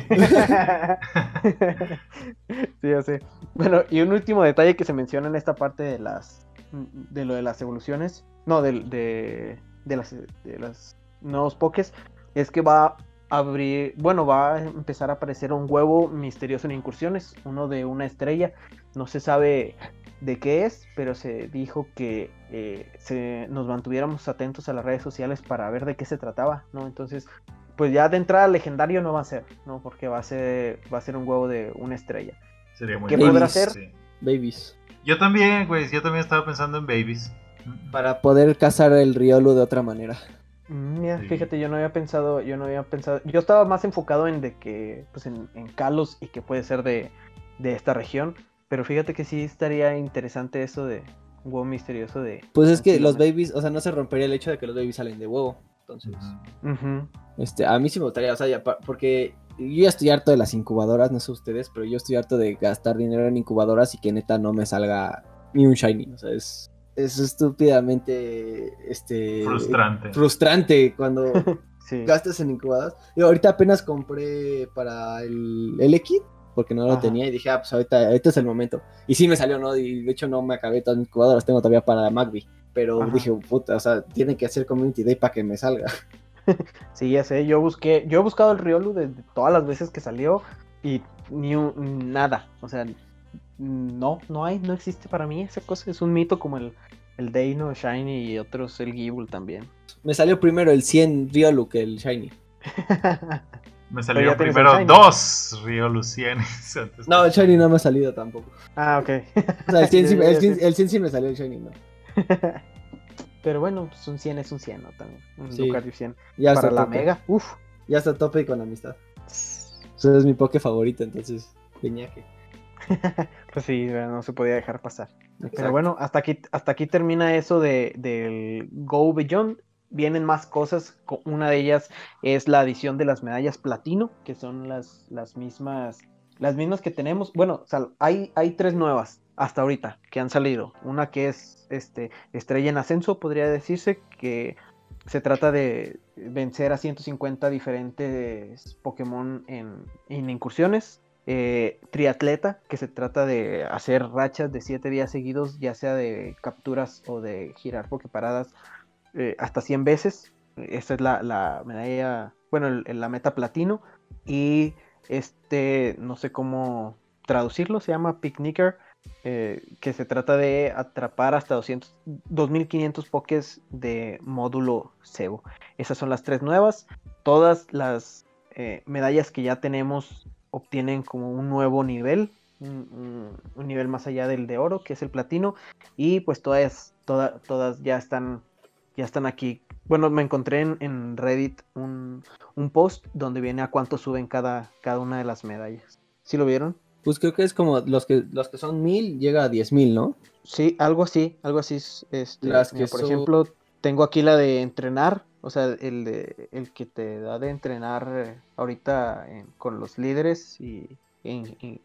sí, ya sé. Bueno, y un último detalle que se menciona en esta parte de las de lo de las evoluciones, no, de, de, de las de los nuevos pokés, es que va a abrir, bueno, va a empezar a aparecer un huevo misterioso en incursiones, uno de una estrella, no se sabe de qué es, pero se dijo que eh, se, nos mantuviéramos atentos a las redes sociales para ver de qué se trataba, ¿no? Entonces, pues ya de entrada legendario no va a ser, ¿no? Porque va a ser, va a ser un huevo de una estrella. Sería muy ¿Qué podrá ser? Babies. Yo también, güey, yo también estaba pensando en babies. Para poder cazar el riolo de otra manera. Mm, mira, fíjate, yo no había pensado, yo no había pensado, yo estaba más enfocado en de que, pues en, en Kalos y que puede ser de, de esta región, pero fíjate que sí estaría interesante eso de un huevo misterioso de... Pues es que los babies, o sea, no se rompería el hecho de que los babies salen de huevo. Entonces, este, a mí sí me gustaría, o sea, ya, porque yo ya estoy harto de las incubadoras, no sé ustedes, pero yo estoy harto de gastar dinero en incubadoras y que neta no me salga ni un shiny. O sea, es, es estúpidamente este, frustrante. frustrante cuando gastas en incubadoras. Yo ahorita apenas compré para el, el X porque no lo tenía y dije, ah, pues ahorita, este es el momento. Y sí me salió, ¿no? Y de hecho no me acabé todas mis jugadoras, tengo todavía para Magby. Pero dije, puta, o sea, tiene que hacer Community Day para que me salga. sí, ya sé, yo busqué, yo he buscado el Riolu desde todas las veces que salió y ni un, nada, o sea, no, no hay, no existe para mí esa cosa, es un mito como el, el Deino, Shiny y otros, el Gible también. Me salió primero el 100 Riolu que el Shiny. Me salieron primero dos Río Lucienes. No, el Shiny no me ha salido tampoco. Ah, ok. O sea, el 100, sí, me salió, el Shiny no. Pero bueno, pues un 100 es un 100, ¿no? También. Un sí. Lucario 100. Ya Para la Mega, uff. Ya está tope con la amistad. Ese es mi poke favorito, entonces, peñaje. pues sí, no se podía dejar pasar. Pero bueno, hasta aquí, hasta aquí termina eso de, del Go Beyond vienen más cosas. Una de ellas es la adición de las medallas platino, que son las, las mismas. Las mismas que tenemos. Bueno, hay, hay tres nuevas hasta ahorita que han salido. Una que es este, estrella en ascenso, podría decirse, que se trata de vencer a 150 diferentes Pokémon en, incursiones. Eh, triatleta, que se trata de hacer rachas de 7 días seguidos, ya sea de capturas o de girar Poképaradas eh, hasta 100 veces. Esta es la, medalla, bueno, la meta platino. Y este, no sé cómo traducirlo, se llama Picnicker, eh, que se trata de atrapar hasta 200, 2500 pokés de módulo cebo. Esas son las tres nuevas. Todas las eh, medallas que ya tenemos obtienen como un nuevo nivel, un, nivel más allá del de oro, que es el platino. Y pues todas, todas, todas ya están ya están aquí. Bueno, me encontré en, Reddit un, post donde viene a cuánto suben cada, cada una de las medallas. ¿Sí lo vieron? Pues creo que es como los que los que son mil llega a diez mil, ¿no? Sí, algo así, algo así. Este, las que por ejemplo, tengo aquí la de entrenar, o sea, el, de, el que te da de entrenar ahorita con los líderes y,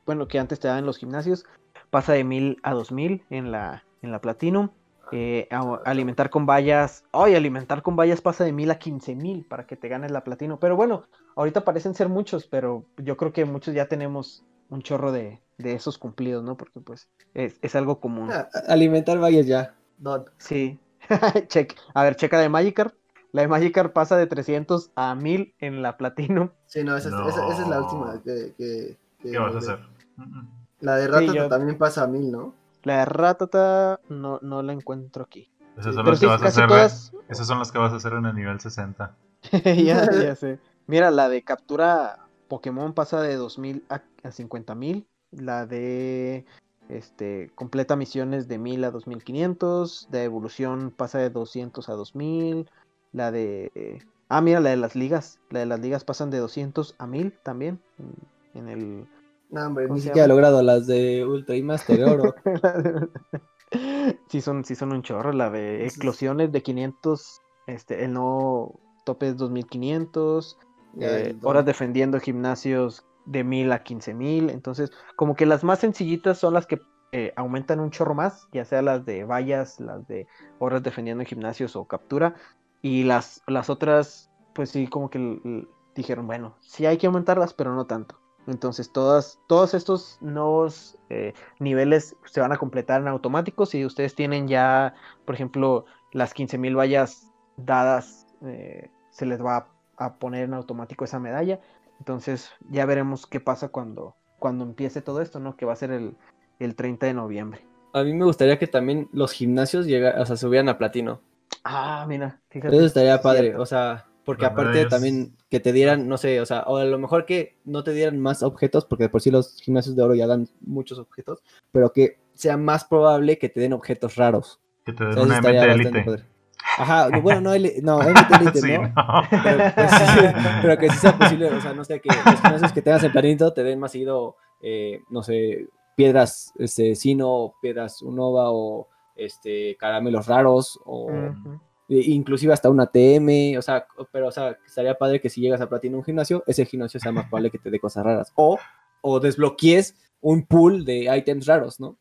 bueno, que antes te daban en los gimnasios, pasa de mil a dos mil en la, en la Platinum. Eh, alimentar con vallas. Ay, alimentar con vallas pasa de mil a quince mil para que te ganes la platino. Pero bueno, ahorita parecen ser muchos, pero yo creo que muchos ya tenemos un chorro de, esos cumplidos, ¿no? Porque pues es, algo común. Ah, alimentar vallas ya. Sí. Check. A ver, checa de Magikarp. La de Magikarp pasa de 300 a 1000 en la Platinum. Sí, no, esa, es la última que... ¿Qué vas a hacer? La de Ratata también pasa a 1000, ¿no? La de Ratata no, no la encuentro aquí. Esas son, las que vas a hacer, esas son las que vas a hacer en el nivel 60. ya, ya sé. Mira, la de captura Pokémon pasa de 2000 a, a 50.000. La de este, completa misiones de 1000 a 2500. De evolución pasa de 200 a 2000. La de. Ah, mira, la de las ligas. La de las ligas pasan de 200 a 1000 también. En, el. No, hombre, ni siquiera ha logrado las de Ultra y Master Oro. sí, son, sí son un chorro. La de eclosiones de 500. Este, el no tope es 2500. Eh, horas defendiendo gimnasios de 1000 a 15000. Entonces, como que las más sencillitas son las que eh, aumentan un chorro más, ya sea las de vallas, las de horas defendiendo en gimnasios o captura. Y las, las otras, pues sí, como que dijeron, bueno, sí hay que aumentarlas, pero no tanto. Entonces, todas, todos estos nuevos eh, niveles se van a completar en automático. Si ustedes tienen ya, por ejemplo, las 15.000 vallas dadas, eh, se les va a, poner en automático esa medalla. Entonces, ya veremos qué pasa cuando, cuando empiece todo esto, ¿no? Que va a ser el, el 30 de noviembre. A mí me gustaría que también los gimnasios llega, o sea, subieran a platino. Ah, mira, fíjate. Eso estaría padre, o sea, porque aparte también que te dieran, no sé, o sea, o a lo mejor que no te dieran más objetos, porque de por sí los gimnasios de oro ya dan muchos objetos, pero que sea más probable que te den objetos raros. Que te den una MT Elite. Ajá, bueno, no, no MT Elite, ¿no? Pero, que sí sea posible, o sea, no sé, que los gimnasios que tengas en planito te den más seguido, eh, no sé, piedras, este, Sino, piedras Unova o este, caramelos raros o inclusive hasta una TM, o sea, pero o sea, estaría padre que si llegas a platino un gimnasio, ese gimnasio sea más probable que te dé cosas raras o, o desbloquees un pool de ítems raros, ¿no?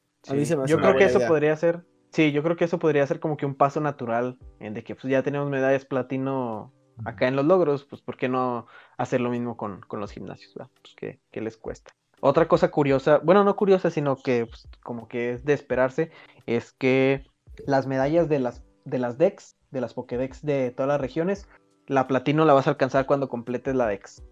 yo creo que eso podría ser, sí, yo creo que eso podría ser como que un paso natural en de que pues ya tenemos medallas platino acá en los logros, pues ¿por qué no hacer lo mismo con, los gimnasios? Pues ¿qué, les cuesta? Otra cosa curiosa, bueno, no curiosa, sino que pues, como que es de esperarse, es que las medallas de las, de las decks, de las Pokédex de todas las regiones, la platino la vas a alcanzar cuando completes la dex.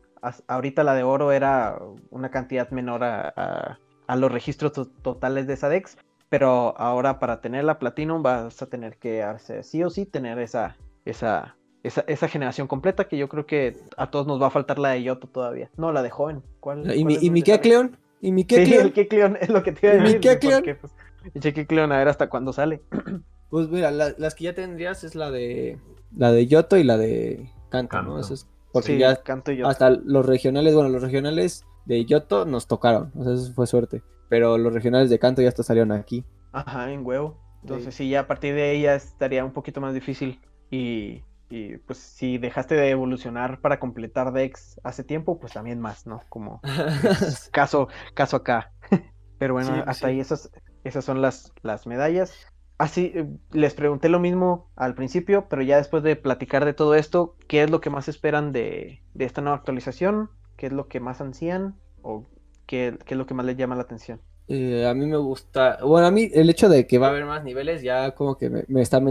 ahorita la de oro era una cantidad menor a, los registros totales de esa dex, pero ahora para tener la platino vas a tener que hacer sí o sí tener esa, esa, esa, generación completa que yo creo que a todos nos va a faltar la de Yoto todavía. No, la de joven. ¿Cuál, ¿Y, mi, ¿Y mi Kecleon? ¿Y mi Kecleon? Sí, el Kecleon es lo que te iba a decir. ¿Mi Kecleon? Pues, el Kecleon a ver hasta cuándo sale. Pues mira, las que ya tendrías es la de la de Yoto y la de Canto, ¿no? Eso es porque ya Canto y Yoto. hasta los regionales, bueno, los regionales de Yoto nos tocaron, o sea, eso fue suerte. Pero los regionales de Canto ya hasta salieron aquí. Ajá, en huevo. Entonces sí, ya a partir de ahí ya estaría un poquito más difícil. Y y pues si dejaste de evolucionar para completar Dex hace tiempo, pues también más, ¿no? Como caso, caso acá. Pero bueno, hasta ahí esas, esas son las, las medallas. Así, eh, les pregunté lo mismo al principio, pero ya después de platicar de todo esto, ¿qué es lo que más esperan de, esta nueva actualización? ¿Qué es lo que más ansían? ¿O qué, es lo que más les llama la atención? Eh, a mí me gusta, bueno, a mí el hecho de que va a haber más niveles ya como que me, me está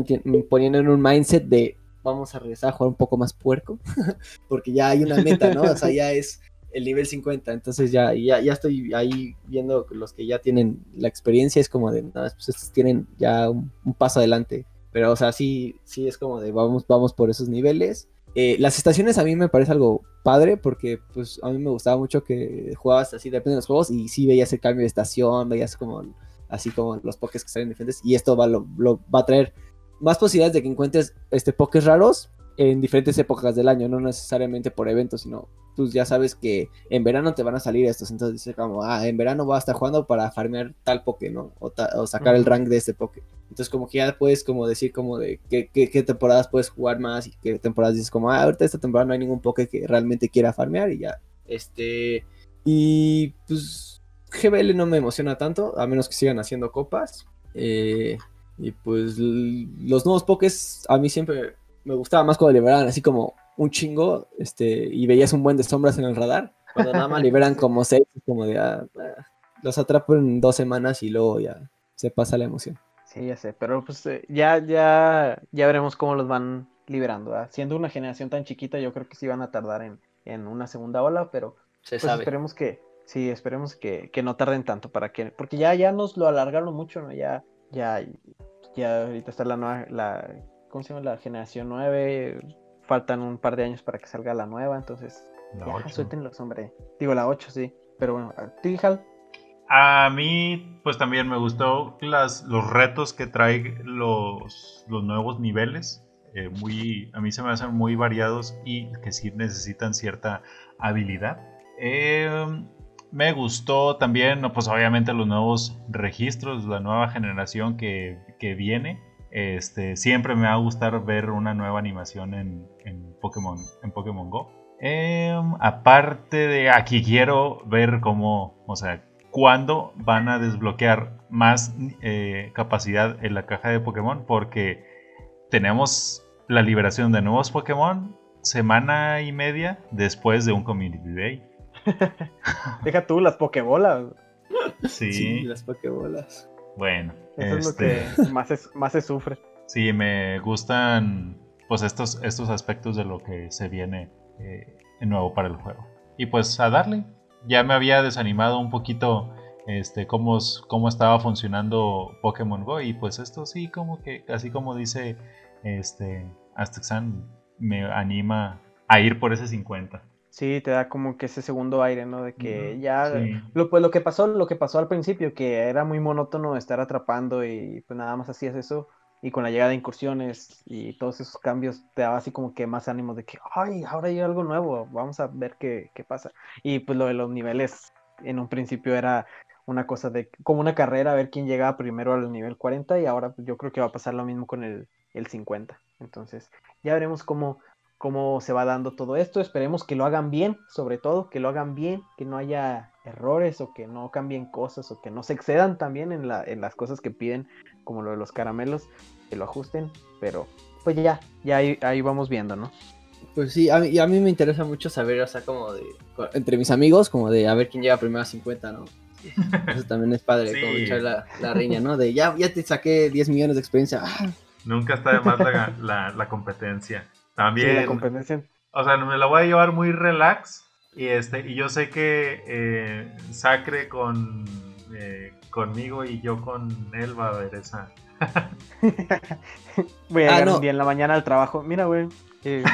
poniendo en un mindset de vamos a regresar a jugar un poco más puerco, porque ya hay una meta, ¿no? O sea, ya es el nivel 50, entonces ya, ya, ya estoy ahí viendo los que ya tienen la experiencia, es como de, no, pues estos tienen ya un, paso adelante, pero o sea, sí, sí es como de, vamos, vamos por esos niveles. Eh, las estaciones a mí me parece algo padre porque pues a mí me gustaba mucho que jugabas así, depende de los juegos, y sí veías el cambio de estación, veías como así como los pokés que salen diferentes, y esto va, lo, lo va a traer más posibilidades de que encuentres este, pokés raros en diferentes épocas del año, no necesariamente por eventos, sino tú ya sabes que en verano te van a salir estos, entonces dices como, ah, en verano voy a estar jugando para farmear tal poke, ¿no? O, sacar el rank de este poke. Entonces como que ya puedes como decir como de qué, qué, temporadas puedes jugar más y qué temporadas dices como, ah, ahorita esta temporada no hay ningún poke que realmente quiera farmear y ya. Este, y pues GBL no me emociona tanto, a menos que sigan haciendo copas. Eh, y pues los nuevos pokés a mí siempre me gustaba más cuando liberaban así como un chingo este, y veías un buen de sombras en el radar. Cuando nada más liberan como seis, como de ah, ah, los atrapo en dos semanas y luego ya se pasa la emoción. Sí, ya sé, pero pues eh, ya, ya, ya veremos cómo los van liberando. Siendo una generación tan chiquita, yo creo que sí van a tardar en, en una segunda ola, pero pues, esperemos que, sí, esperemos que, que, no tarden tanto para que, porque ya, ya nos lo alargaron mucho, ¿no? Ya, ya, ya ahorita está la nueva, la, ¿cómo se llama? La generación 9, faltan un par de años para que salga la nueva, entonces, la ya, suéltenlos, hombre. Digo, la 8, sí, pero bueno, Tijal. A mí, pues también me gustó las, los retos que trae los, los nuevos niveles. Eh, muy, a mí se me hacen muy variados y que sí necesitan cierta habilidad. Em, me gustó también, pues obviamente los nuevos registros, la nueva generación que, que viene. Este, siempre me va a gustar ver una nueva animación en, en Pokémon, en Pokémon Go. Em, aparte de aquí quiero ver cómo, o sea, cuándo van a desbloquear más eh, capacidad en la caja de Pokémon, porque tenemos la liberación de nuevos Pokémon semana y media después de un Community Day. Deja tú las Pokébolas. Sí. las Pokébolas. Bueno. Eso es lo que este, más, más se sufre. Sí, me gustan pues estos, estos aspectos de lo que se viene eh, nuevo para el juego. Y pues a darle. Ya me había desanimado un poquito este, cómo, cómo estaba funcionando Pokémon Go. Y pues esto sí, como que, así como dice este, Aztexan, me anima a ir por ese 50. Sí, te da como que ese segundo aire, ¿no? De que ya lo, pues lo que pasó, lo que pasó al principio, que era muy monótono estar atrapando y pues nada más hacías eso y con la llegada de incursiones y todos esos cambios te daba así como que más ánimo de que, ay, ahora hay algo nuevo, vamos a ver qué, qué pasa. Y pues lo de los niveles en un principio era una cosa de como una carrera, a ver quién llegaba primero al nivel 40 y ahora pues, yo creo que va a pasar lo mismo con el, el 50. Entonces ya veremos cómo, cómo se va dando todo esto. Esperemos que lo hagan bien, sobre todo, que lo hagan bien, que no haya errores o que no cambien cosas o que no se excedan también en, la, en las cosas que piden, como lo de los caramelos, que lo ajusten, pero pues ya, ya ahí, vamos viendo, ¿no? Pues sí, a mí, a mí me interesa mucho saber, o sea, como de, entre mis amigos, como de a ver quién llega primero a 50, ¿no? Eso también es padre, como echar la, la, riña, ¿no? De ya, ya te saqué 10 millones de experiencia. Nunca está de más la, la competencia. También. la competencia. O sea, me la voy a llevar muy relax. Y, este, y yo sé que eh, Sacre con, eh, conmigo y yo con él va a ver esa. voy a ah, llegar un día en la mañana al trabajo. Mira, güey. Eh,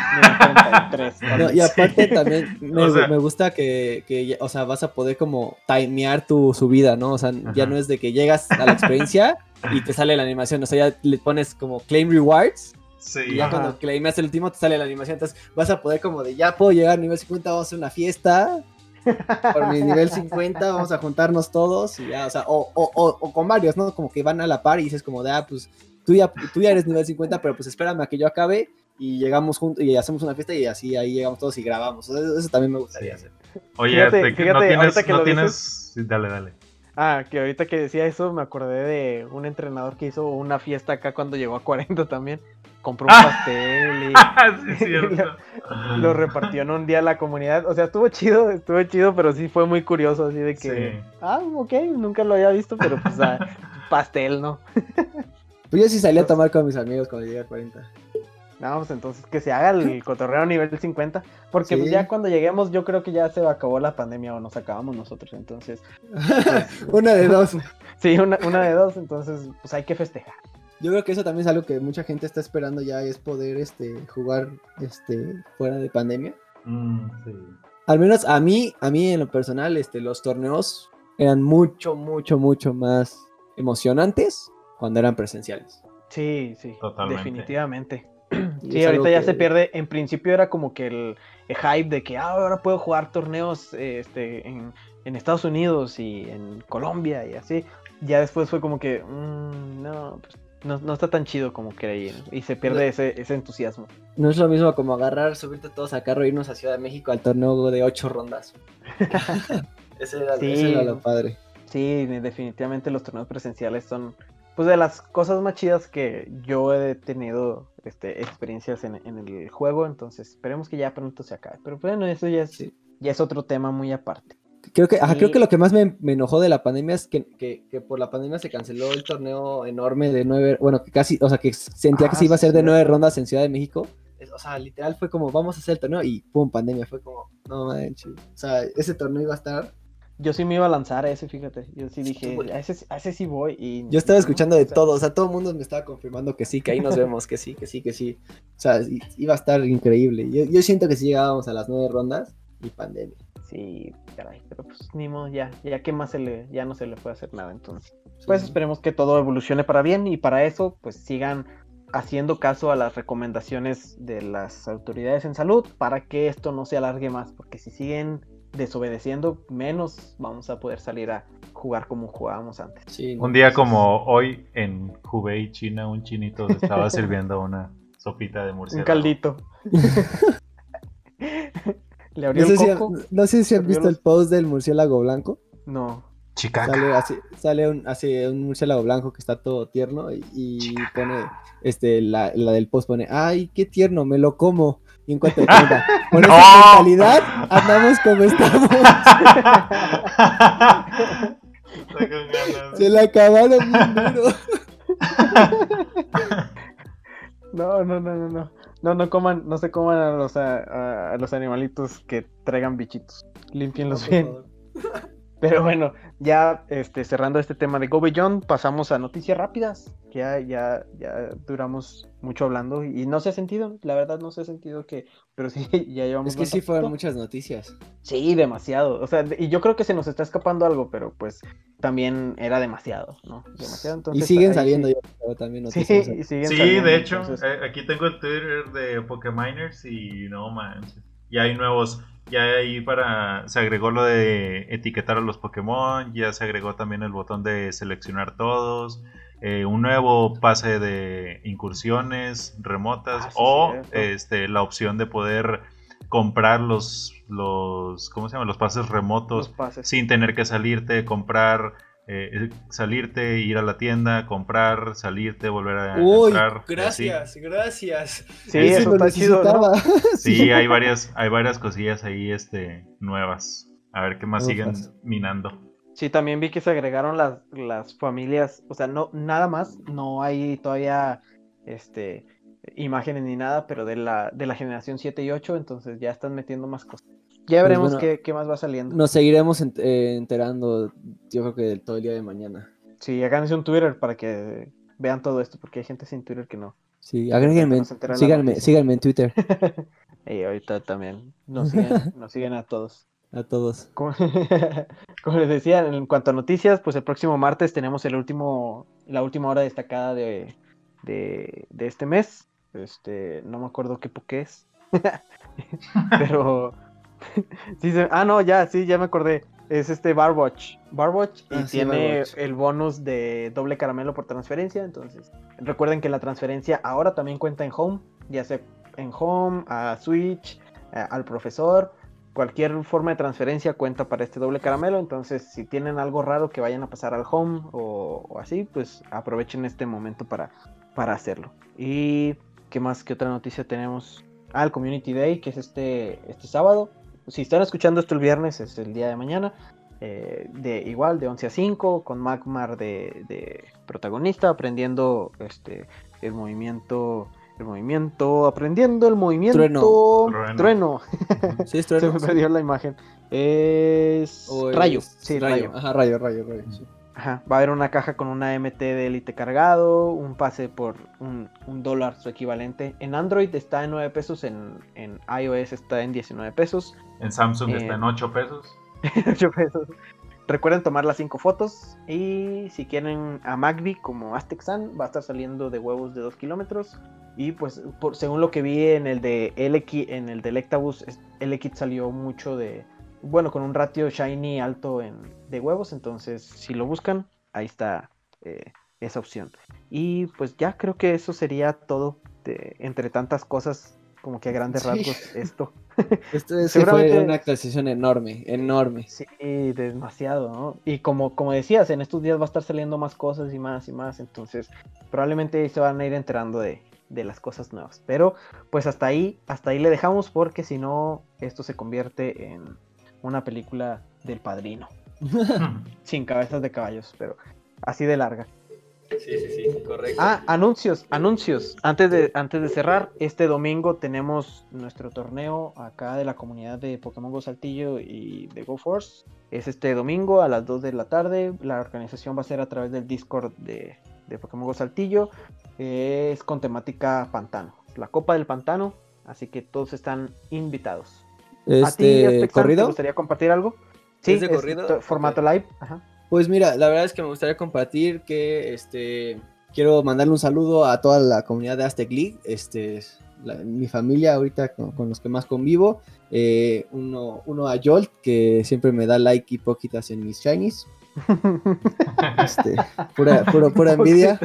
y aparte también me, gusta que, o sea, vas a poder como timear tu subida, ¿no? O sea, ya no es de que llegas a la experiencia y te sale la animación, o sea, ya le pones como claim rewards y ya cuando claimas el último te sale la animación. Entonces vas a poder como de ya puedo llegar a nivel 50, vamos a hacer una fiesta. Por mi nivel 50 vamos a juntarnos todos y ya, o sea, o, o, o, con varios, ¿no? Como que van a la par y dices como de, ah, pues tú ya, tú ya eres nivel 50, pero pues espérame a que yo acabe y llegamos juntos y hacemos una fiesta y así ahí llegamos todos y grabamos. eso, también me gustaría hacer. Oye, fíjate, este, no tienes, no tienes... Dale, dale. Ah, que ahorita que decía eso me acordé de un entrenador que hizo una fiesta acá cuando llegó a 40 también compró un ah. pastel y lo, repartió en un día a la comunidad. O sea, estuvo chido, estuvo chido, pero sí fue muy curioso, así de que, ah, ok, nunca lo había visto, pero pues ah, pastel, ¿no? pues yo sí salí a tomar con mis amigos cuando llegué a 40. Pues entonces que se haga el cotorreo nivel 50, porque pues, ya cuando lleguemos yo creo que ya se acabó la pandemia o nos acabamos nosotros, entonces... una de dos. sí, una, una de dos, entonces pues hay que festejar. Yo creo que eso también es algo que mucha gente está esperando ya, es poder este, jugar este, fuera de pandemia. Mm, Al menos a mí, a mí en lo personal, este, los torneos eran mucho, mucho, mucho más emocionantes cuando eran presenciales. Sí, sí, definitivamente. sí, ahorita ya se pierde. En principio era como que el, hype de que ah, ahora puedo jugar torneos este, en, en, Estados Unidos y en Colombia y así. Ya después fue como que, mm, no, pues no, no está tan chido como creí y se pierde ese, ese entusiasmo. No es lo mismo como agarrar, subirte todos a carro e irnos a Ciudad de México al torneo de ocho rondas. ese, era, sí, lo padre. Sí, definitivamente los torneos presenciales son pues de las cosas más chidas que yo he tenido este, experiencias en, en el juego, entonces esperemos que ya pronto se acabe. Pero bueno, eso ya es, ya es otro tema muy aparte. Creo que, creo que lo que más me, enojó de la pandemia es que, que, por la pandemia se canceló el torneo enorme de nueve, bueno, que casi, o sea, que sentía que se ah, iba a ser de nueve rondas en Ciudad de México. o sea, literal fue como, vamos a hacer el torneo y pum, pandemia, fue como, no manches. O sea, ese torneo iba a estar yo sí me iba a lanzar a ese, fíjate. Yo sí dije, a ese, a ese sí voy. Y... Yo estaba escuchando de todo, o sea, todo el mundo me estaba confirmando que sí, que ahí nos vemos, que sí, que sí, que sí. O sea, iba a estar increíble. Yo, yo siento que sí llegábamos a las nueve rondas y pandemia. Sí, caray, pero pues ni modo, ya, ya que más se le, ya no se le puede hacer nada entonces. Pues esperemos que todo evolucione para bien y para eso, pues sigan haciendo caso a las recomendaciones de las autoridades en salud para que esto no se alargue más, porque si siguen desobedeciendo, menos vamos a poder salir a jugar como jugábamos antes. un día como hoy en Hubei, China, un chinito estaba sirviendo una sopita de murciélago. Un caldito. Le abrió no, sé coco, si, no sé si han visto el post del murciélago blanco. No. Chicaca. Sale, así, sale un, así, un murciélago blanco que está todo tierno y, pone, este, la, la, del post pone, ay, qué tierno, me lo como. Y en cuanto a con esa mentalidad, andamos como estamos. Se le acabaron bien duro. No, no, no, no, no. No, no coman, no se coman a los, a, los animalitos que traigan bichitos. Limpienlos bien. Pero bueno, ya este, cerrando este tema de Go Beyond, pasamos a noticias rápidas. Que ya, ya, ya duramos mucho hablando y no se ha sentido, la verdad no se ha sentido que, pero sí, ya llevamos. Es que sí fueron muchas noticias. Sí, demasiado. O sea, y yo creo que se nos está escapando algo, pero pues también era demasiado, ¿no? Demasiado. y siguen saliendo yo también noticias. Sí, sí de hecho, eh, aquí tengo el Twitter de Pokémoners y no manches. Ya hay nuevos ya ahí para se agregó lo de etiquetar a los Pokémon, ya se agregó también el botón de seleccionar todos, eh, un nuevo pase de incursiones remotas ah, o este la opción de poder comprar los los ¿cómo se llama? los pases remotos sin tener que salirte, comprar eh, salirte, ir a la tienda, comprar, salirte, volver a Uy, Gracias, gracias. Sí, eso, está chido. Sí, hay varias, hay varias cosillas ahí este, nuevas. A ver qué más siguen minando. Sí, también vi que se agregaron las, las familias, o sea, no, nada más, no hay todavía este imágenes ni nada, pero de la, de la generación 7 y 8, entonces ya están metiendo más cosas. Ya pues veremos qué, más va saliendo. Nos seguiremos eh, enterando, yo creo que todo el día de mañana. Sí, háganse un Twitter para que vean todo esto, porque hay gente sin Twitter que no. Sí, agréguenme, síganme, síganme en Twitter. y ahorita también nos siguen, nos siguen a todos. A todos. Como, les decía, en cuanto a noticias, pues el próximo martes tenemos el último, la última hora destacada de, de, de este mes. Este, no me acuerdo qué poke es. Pero ah, no, ya, sí, ya me acordé. Es este Barwatch. Barwatch y ah, tiene el bonus de doble caramelo por transferencia. Entonces, recuerden que la transferencia ahora también cuenta en Home, ya sea en Home, a Switch, al profesor. Cualquier forma de transferencia cuenta para este doble caramelo. Entonces, si tienen algo raro que vayan a pasar al Home o, así, pues aprovechen este momento para, para hacerlo. Y, ¿qué más? ¿Qué otra noticia tenemos? Ah, el Community Day, que es este, este sábado si están escuchando esto el viernes, es el día de mañana. Eh, de igual, de 11 a 5, con Magmar de, protagonista, aprendiendo este, el movimiento. El movimiento, aprendiendo el movimiento. Trueno. Trueno. Sí, es trueno. Se me perdió la imagen. Es. rayo. Sí, rayo. Ajá, rayo, rayo, rayo. Ajá. Va a haber una caja con una MT de Elite cargado, un pase por un, dólar su equivalente. En Android está en 9 pesos, en, en iOS está en 19 pesos. En Samsung está en 8 pesos. 8 pesos. Recuerden tomar las 5 fotos y si quieren a Magby como Aztec Sun va a estar saliendo de huevos de 2 kilómetros y pues por, según lo que vi en el de LX, en el de Electabus, LX salió mucho de, bueno, con un ratio shiny alto en, de huevos, entonces si lo buscan, ahí está eh, esa opción. Y pues ya creo que eso sería todo de, entre tantas cosas como que a grandes rasgos esto. Esto es fue una actualización enorme, enorme. Sí, demasiado, ¿no? Y como, como decías, en estos días va a estar saliendo más cosas y más y más, entonces probablemente se van a ir enterando de, de las cosas nuevas. Pero pues hasta ahí, hasta ahí le dejamos porque si no, esto se convierte en una película del padrino. Sin cabezas de caballos, pero así de larga. Sí, sí, sí, correcto. Ah, anuncios, anuncios. Antes de, antes de cerrar, este domingo tenemos nuestro torneo acá de la comunidad de Pokémon Go Saltillo y de GoForce. Es este domingo a las 2 de la tarde. La organización va a ser a través del Discord de, de Pokémon Go Saltillo. Es con temática pantano. La Copa del Pantano. Así que todos están invitados. Este, ¿corrido? ¿Te gustaría compartir algo? Sí, de corrido? formato live. Ajá. Pues mira, la verdad es que me gustaría compartir que este quiero mandarle un saludo a toda la comunidad de Aztec League, este, mi familia ahorita con, los que más convivo, eh, uno, uno a Jolt, que siempre me da like y poquitas en mis shinies. este, pura, pura, envidia.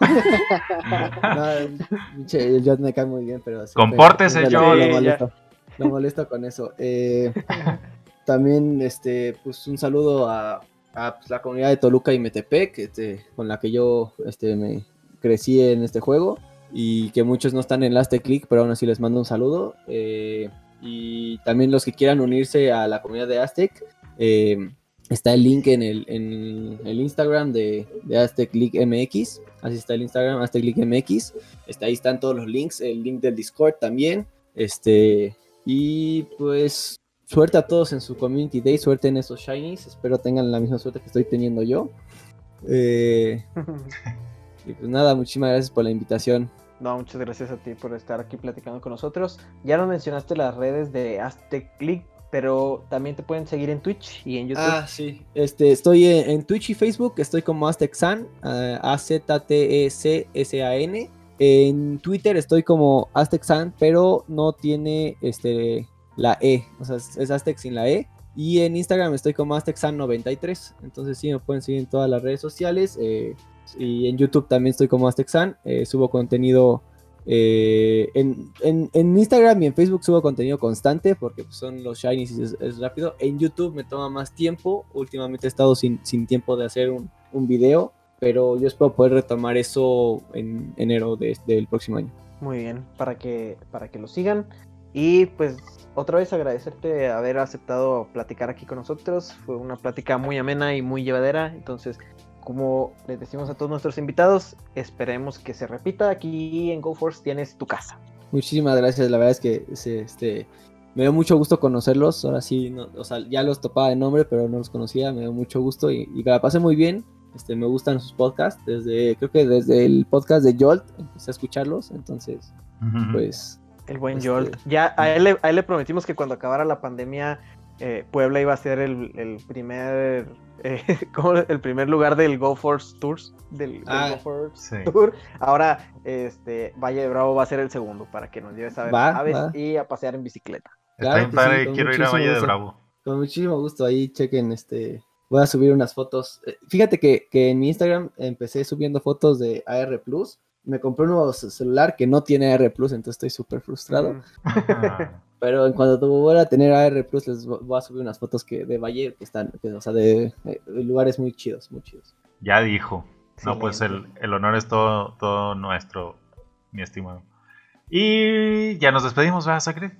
el Jolt me cae muy bien, pero... Compórtese, Jolt. Lo molesto, con eso. Eh, también, este, pues un saludo a a pues, la comunidad de Toluca y Metepec, este, con la que yo este, me crecí en este juego y que muchos no están en Last Click, pero aún así les mando un saludo. Eh, y también los que quieran unirse a la comunidad de Aztec, eh, está el link en el, en el Instagram de, de, Aztec League MX. Así está el Instagram, Aztec League MX. Está, ahí están todos los links, el link del Discord también. Este, y pues suerte a todos en su Community Day, suerte en esos Shinies, espero tengan la misma suerte que estoy teniendo yo. Eh, y pues nada, muchísimas gracias por la invitación. No, muchas gracias a ti por estar aquí platicando con nosotros. Ya nos mencionaste las redes de Aztec Click, pero también te pueden seguir en Twitch y en YouTube. Ah, sí. Este, estoy en, Twitch y Facebook, estoy como AztecSan, uh, A-Z-T-E-C-S-A-N. En Twitter estoy como AztecSan, pero no tiene este la E, o sea, es Aztec sin la E. Y en Instagram estoy como AztecSan93, entonces sí, me pueden seguir en todas las redes sociales. Eh, y en YouTube también estoy como AztecSan, eh, subo contenido eh, en, Instagram y en Facebook subo contenido constante porque pues, son los shinies y es, rápido. En YouTube me toma más tiempo. Últimamente he estado sin, tiempo de hacer un, video, pero yo espero poder retomar eso en enero del próximo año. Muy bien, para que, para que lo sigan. Y pues otra vez agradecerte haber aceptado platicar aquí con nosotros. Fue una plática muy amena y muy llevadera. Entonces, como les decimos a todos nuestros invitados, esperemos que se repita. Aquí en GoForce tienes tu casa. Muchísimas gracias. La verdad es que este, me dio mucho gusto conocerlos. Ahora sí, o sea, ya los topaba de nombre, pero no los conocía. Me dio mucho gusto y, y la pasé muy bien. Este, me gustan sus podcasts. Desde, creo que desde el podcast de Jolt empecé a escucharlos. Entonces, pues el buen este, Jolt. Ya a él, le, prometimos que cuando acabara la pandemia, eh, Puebla iba a ser el, primer eh, el primer lugar del GoForce Tours. Del, ah, Tour. Ahora, este, Valle de Bravo va a ser el segundo para que nos lleves a ver aves y a pasear en bicicleta. Claro quiero ir a Valle de Bravo. Con muchísimo gusto, ahí chequen este. Voy a subir unas fotos. Eh, fíjate que, que en mi Instagram empecé subiendo fotos de AR Plus me compré un nuevo celular que no tiene AR Plus, entonces estoy súper frustrado. Pero en cuanto vuelva a tener AR Plus, les voy a subir unas fotos que de Valle que están, o sea, de, lugares muy chidos, muy chidos. Ya dijo. No, pues el, honor es todo, todo nuestro, mi estimado. Y ya nos despedimos, ¿verdad, Sacred?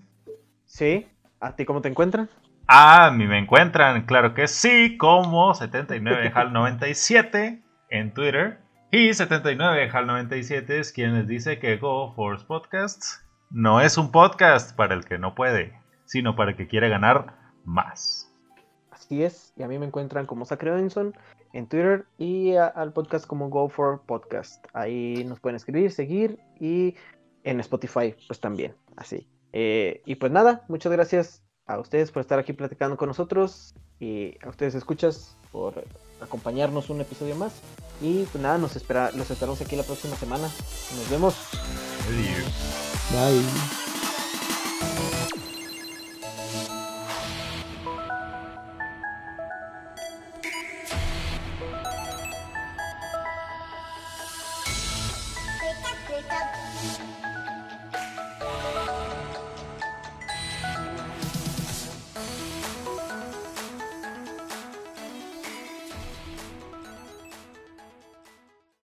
Sí. ¿A ti cómo te encuentran? A mí me encuentran, claro que sí, como 79HAL97 en Twitter. Y 79 HAL 97 es quien les dice que Go Force Podcasts no es un podcast para el que no puede, sino para el que quiere ganar más. Así es, y a mí me encuentran como Sacre en Twitter y al podcast como Go for Podcast. Ahí nos pueden escribir, seguir y en Spotify pues también, así. Eh, y pues nada, muchas gracias a ustedes por estar aquí platicando con nosotros y a ustedes escuchas por acompañarnos un episodio más. Y pues nada, nos espera, los esperamos aquí la próxima semana. Nos vemos. Bye. Bye.